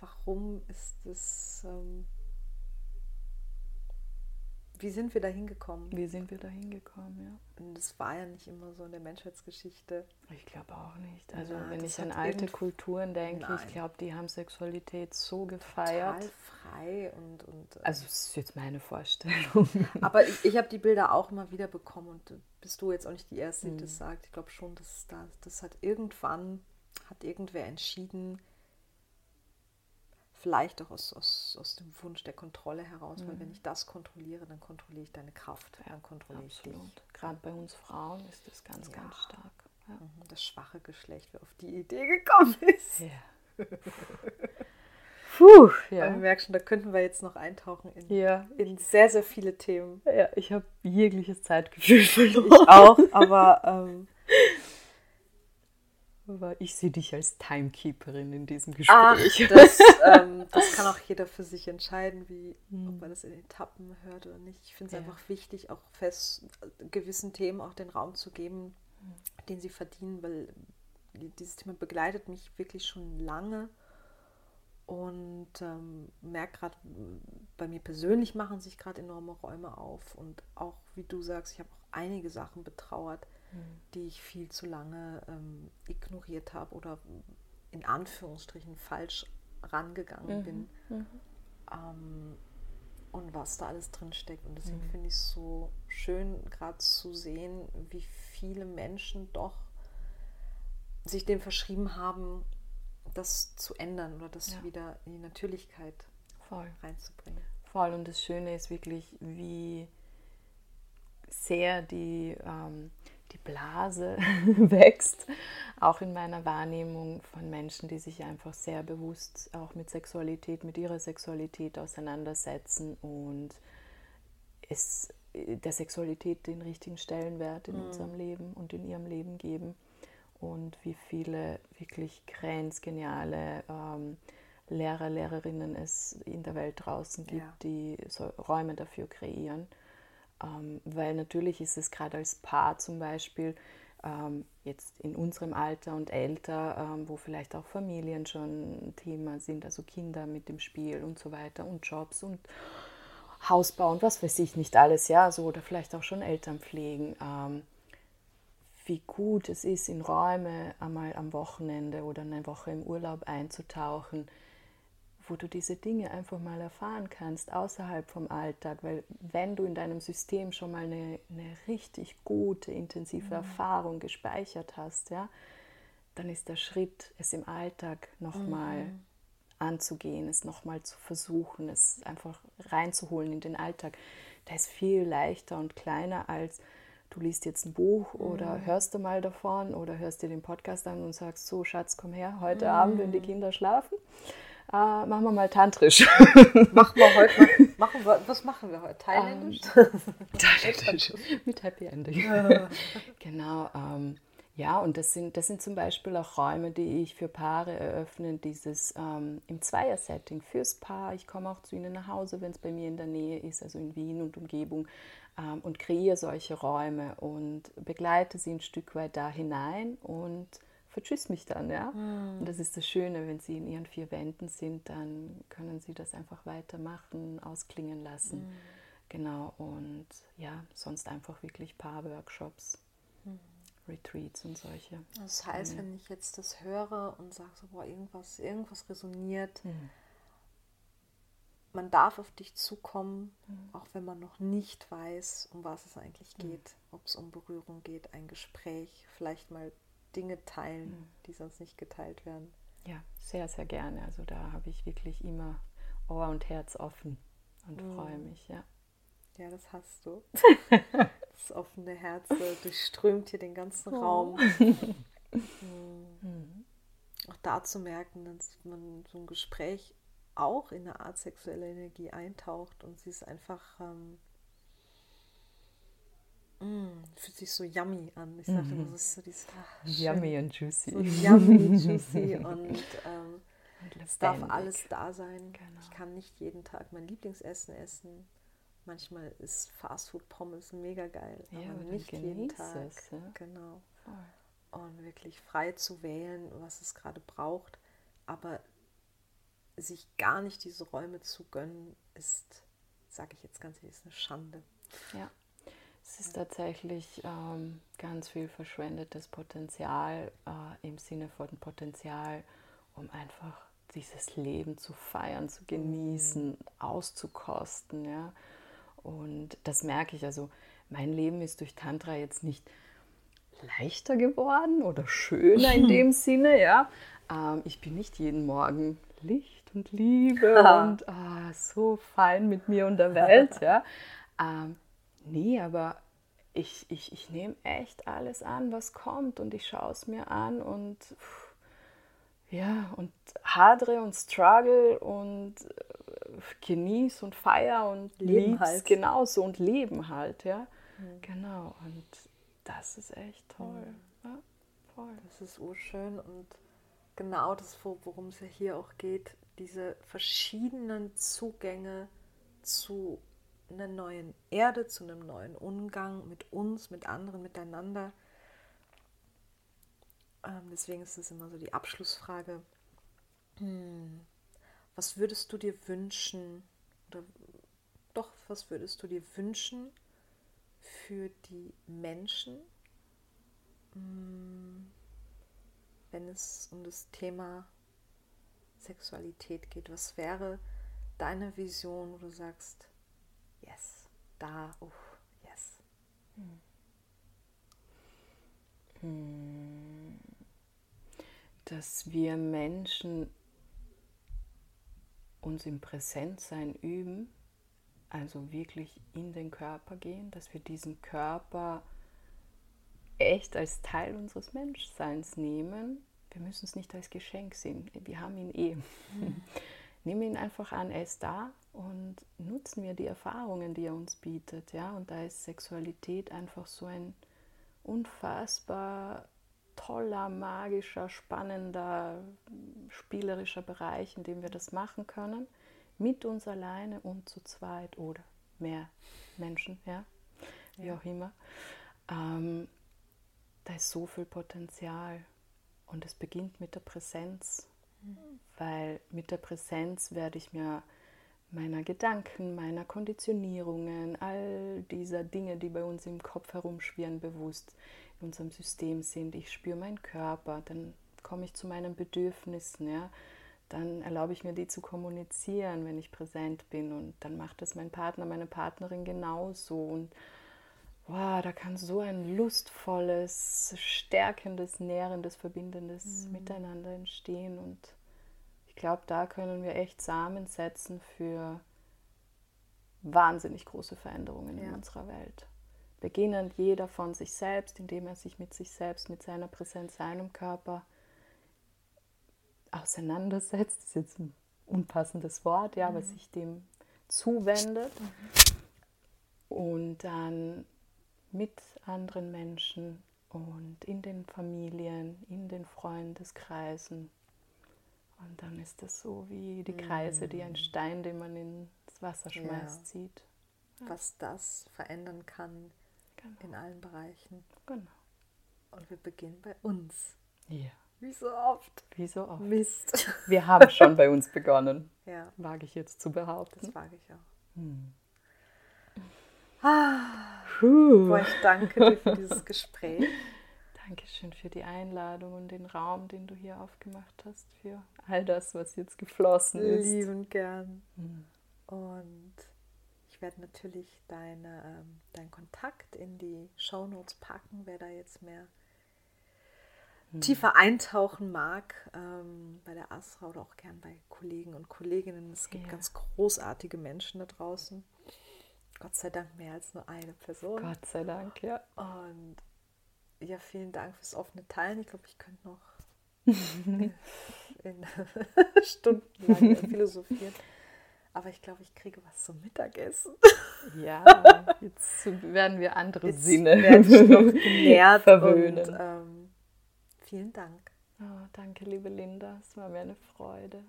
Warum ist das ähm, wie sind wir da hingekommen? Wie sind wir da hingekommen, ja. Und das war ja nicht immer so in der Menschheitsgeschichte. Ich glaube auch nicht. Also ja, wenn ich an alte Kulturen denke, Nein. ich glaube, die haben Sexualität so gefeiert. Total frei und... und äh also das ist jetzt meine Vorstellung. Aber ich, ich habe die Bilder auch immer wieder bekommen und bist du jetzt auch nicht die Erste, die mhm. das sagt. Ich glaube schon, dass das, das hat irgendwann, hat irgendwer entschieden, Vielleicht auch aus, aus, aus dem Wunsch der Kontrolle heraus, mhm. weil wenn ich das kontrolliere, dann kontrolliere ich deine Kraft, ja, dann kontrolliere absolut. ich dich. Gerade bei uns Frauen ist das ganz, ja. ganz stark. Ja. Mhm, das schwache Geschlecht, wer auf die Idee gekommen ist. Ja. Puh, ja. Aber wir merken schon, da könnten wir jetzt noch eintauchen in, ja. in sehr, sehr viele Themen. Ja, ich habe jegliches Zeitgefühl verloren. Ich auch, aber ähm, aber ich sehe dich als Timekeeperin in diesem Gespräch. Ach, das, ähm, das kann auch jeder für sich entscheiden, wie, hm. ob man das in Etappen hört oder nicht. Ich finde es ja. einfach wichtig, auch fest gewissen Themen auch den Raum zu geben, hm. den sie verdienen, weil dieses Thema begleitet mich wirklich schon lange und ähm, merke gerade, bei mir persönlich machen sich gerade enorme Räume auf und auch, wie du sagst, ich habe auch einige Sachen betrauert Mhm. die ich viel zu lange ähm, ignoriert habe oder in Anführungsstrichen falsch rangegangen mhm. bin. Mhm. Ähm, und was da alles drin steckt. Und deswegen mhm. finde ich es so schön, gerade zu sehen, wie viele Menschen doch sich dem verschrieben haben, das zu ändern oder das ja. wieder in die Natürlichkeit Voll. reinzubringen. Voll. Und das Schöne ist wirklich, wie sehr die ähm, die Blase wächst, auch in meiner Wahrnehmung von Menschen, die sich einfach sehr bewusst auch mit Sexualität, mit ihrer Sexualität auseinandersetzen und es der Sexualität den richtigen Stellenwert in mhm. unserem Leben und in ihrem Leben geben und wie viele wirklich grenzgeniale ähm, Lehrer, Lehrerinnen es in der Welt draußen gibt, ja. die so Räume dafür kreieren. Ähm, weil natürlich ist es gerade als Paar zum Beispiel ähm, jetzt in unserem Alter und älter, ähm, wo vielleicht auch Familien schon Thema sind, also Kinder mit dem Spiel und so weiter und Jobs und Hausbau und was weiß ich nicht alles, ja, so oder vielleicht auch schon Eltern pflegen. Ähm, wie gut es ist, in Räume einmal am Wochenende oder eine Woche im Urlaub einzutauchen, wo du diese Dinge einfach mal erfahren kannst, außerhalb vom Alltag. Weil wenn du in deinem System schon mal eine, eine richtig gute, intensive mhm. Erfahrung gespeichert hast, ja, dann ist der Schritt, es im Alltag nochmal mhm. anzugehen, es nochmal zu versuchen, es einfach reinzuholen in den Alltag, der ist viel leichter und kleiner als du liest jetzt ein Buch oder mhm. hörst du mal davon oder hörst dir den Podcast an und sagst, so Schatz, komm her, heute mhm. Abend, wenn die Kinder schlafen äh, machen wir mal tantrisch. machen wir heute mal, machen wir, was machen wir heute? Thailändisch? Ähm, Thailändisch. Mit Happy Ending. Ja. genau. Ähm, ja, und das sind, das sind zum Beispiel auch Räume, die ich für Paare eröffne, dieses ähm, im Zweier-Setting fürs Paar. Ich komme auch zu ihnen nach Hause, wenn es bei mir in der Nähe ist, also in Wien und Umgebung, ähm, und kreiere solche Räume und begleite sie ein Stück weit da hinein und vertschüss mich dann, ja. Mhm. Und das ist das Schöne, wenn sie in ihren vier Wänden sind, dann können sie das einfach weitermachen, ausklingen lassen. Mhm. Genau, und ja, sonst einfach wirklich Paar-Workshops, mhm. Retreats und solche. Das heißt, wenn ich jetzt das höre und sage so, boah, irgendwas, irgendwas resoniert, mhm. man darf auf dich zukommen, mhm. auch wenn man noch nicht weiß, um was es eigentlich mhm. geht, ob es um Berührung geht, ein Gespräch, vielleicht mal Dinge teilen, mhm. die sonst nicht geteilt werden. Ja, sehr, sehr gerne. Also da habe ich wirklich immer Ohr und Herz offen und mhm. freue mich, ja. Ja, das hast du. das offene Herz durchströmt hier den ganzen oh. Raum. mhm. Auch da zu merken, dass man so ein Gespräch auch in eine Art sexuelle Energie eintaucht und sie ist einfach ähm, mm, fühlt sich so yummy an. Ich sage mhm. das ist so dieses ach, yummy und juicy. So yummy, juicy und ähm, es darf alles da sein. Genau. Ich kann nicht jeden Tag mein Lieblingsessen essen. Manchmal ist Fastfood Pommes mega geil, ja, aber nicht jeden Tag. Es, ja? Genau. Voll. Und wirklich frei zu wählen, was es gerade braucht, aber sich gar nicht diese Räume zu gönnen, ist, sage ich jetzt ganz ehrlich, ist eine Schande. Ja. Es ist tatsächlich ähm, ganz viel verschwendetes Potenzial äh, im Sinne von Potenzial, um einfach dieses Leben zu feiern, zu genießen, auszukosten. Ja? Und das merke ich. Also mein Leben ist durch Tantra jetzt nicht leichter geworden oder schöner in dem Sinne. Ja? Ähm, ich bin nicht jeden Morgen Licht und Liebe und oh, so fein mit mir und der Welt. ja? Ähm, nee, aber ich, ich, ich nehme echt alles an, was kommt und ich schaue es mir an und ja, und hadre und struggle und äh, genieße und feier und leben halt. genauso und leben halt, ja. Mhm. Genau, und das ist echt toll. Mhm. Ja, voll. Das ist urschön und genau das, worum es ja hier auch geht, diese verschiedenen Zugänge zu einer neuen Erde, zu einem neuen Umgang mit uns, mit anderen, miteinander. Ähm, deswegen ist es immer so die Abschlussfrage. Hm, was würdest du dir wünschen, oder doch, was würdest du dir wünschen für die Menschen, hm, wenn es um das Thema Sexualität geht? Was wäre deine Vision, wo du sagst, yes, da, uff, yes. Hm. Dass wir Menschen uns im Präsentsein üben, also wirklich in den Körper gehen, dass wir diesen Körper echt als Teil unseres Menschseins nehmen. Wir müssen es nicht als Geschenk sehen, wir haben ihn eh. Mhm. Nehmen ihn einfach an, er ist da und nutzen wir die Erfahrungen, die er uns bietet. Ja? Und da ist Sexualität einfach so ein unfassbar toller, magischer, spannender, spielerischer Bereich, in dem wir das machen können, mit uns alleine und zu zweit oder mehr Menschen, ja, wie ja. auch immer. Ähm, da ist so viel Potenzial und es beginnt mit der Präsenz, mhm. weil mit der Präsenz werde ich mir meiner Gedanken, meiner Konditionierungen, all dieser Dinge, die bei uns im Kopf herumschwirren, bewusst in unserem System sind. Ich spüre meinen Körper, dann komme ich zu meinen Bedürfnissen, ja. Dann erlaube ich mir, die zu kommunizieren, wenn ich präsent bin. Und dann macht das mein Partner, meine Partnerin genauso. Und wow, da kann so ein lustvolles, stärkendes, nährendes, verbindendes mhm. Miteinander entstehen. Und glaube, da können wir echt Samen setzen für wahnsinnig große Veränderungen ja. in unserer Welt. Beginnend jeder von sich selbst, indem er sich mit sich selbst, mit seiner Präsenz, seinem Körper auseinandersetzt. Das ist jetzt ein unpassendes Wort, ja, mhm. aber sich dem zuwendet. Mhm. Und dann mit anderen Menschen und in den Familien, in den Freundeskreisen und dann ist das so wie die Kreise, die ein mm. Stein, den man ins Wasser schmeißt, ja. zieht. Ja. Was das verändern kann genau. in allen Bereichen. Genau. Und wir beginnen bei uns. Ja. Wie so oft. Wie so oft. Mist. Wir haben schon bei uns begonnen. Ja. Wage ich jetzt zu behaupten. Das wage ich auch. Hm. Ah, Boah, ich danke dir für dieses Gespräch. Dankeschön für die Einladung und den Raum, den du hier aufgemacht hast, für all das, was jetzt geflossen ist. Liebend gern. Mhm. Und ich werde natürlich deine, ähm, deinen Kontakt in die Show Notes packen, wer da jetzt mehr hm. tiefer eintauchen mag, ähm, bei der Astra oder auch gern bei Kollegen und Kolleginnen. Es gibt ja. ganz großartige Menschen da draußen. Gott sei Dank mehr als nur eine Person. Gott sei Dank, ja. Und ja, vielen Dank fürs offene Teilen. Ich glaube, ich könnte noch in stundenlang philosophieren. Aber ich glaube, ich kriege was zum Mittagessen. Ja, jetzt werden wir andere jetzt Sinne genährt verwöhnen. Und, ähm, vielen Dank. Oh, danke, liebe Linda. Es war mir eine Freude.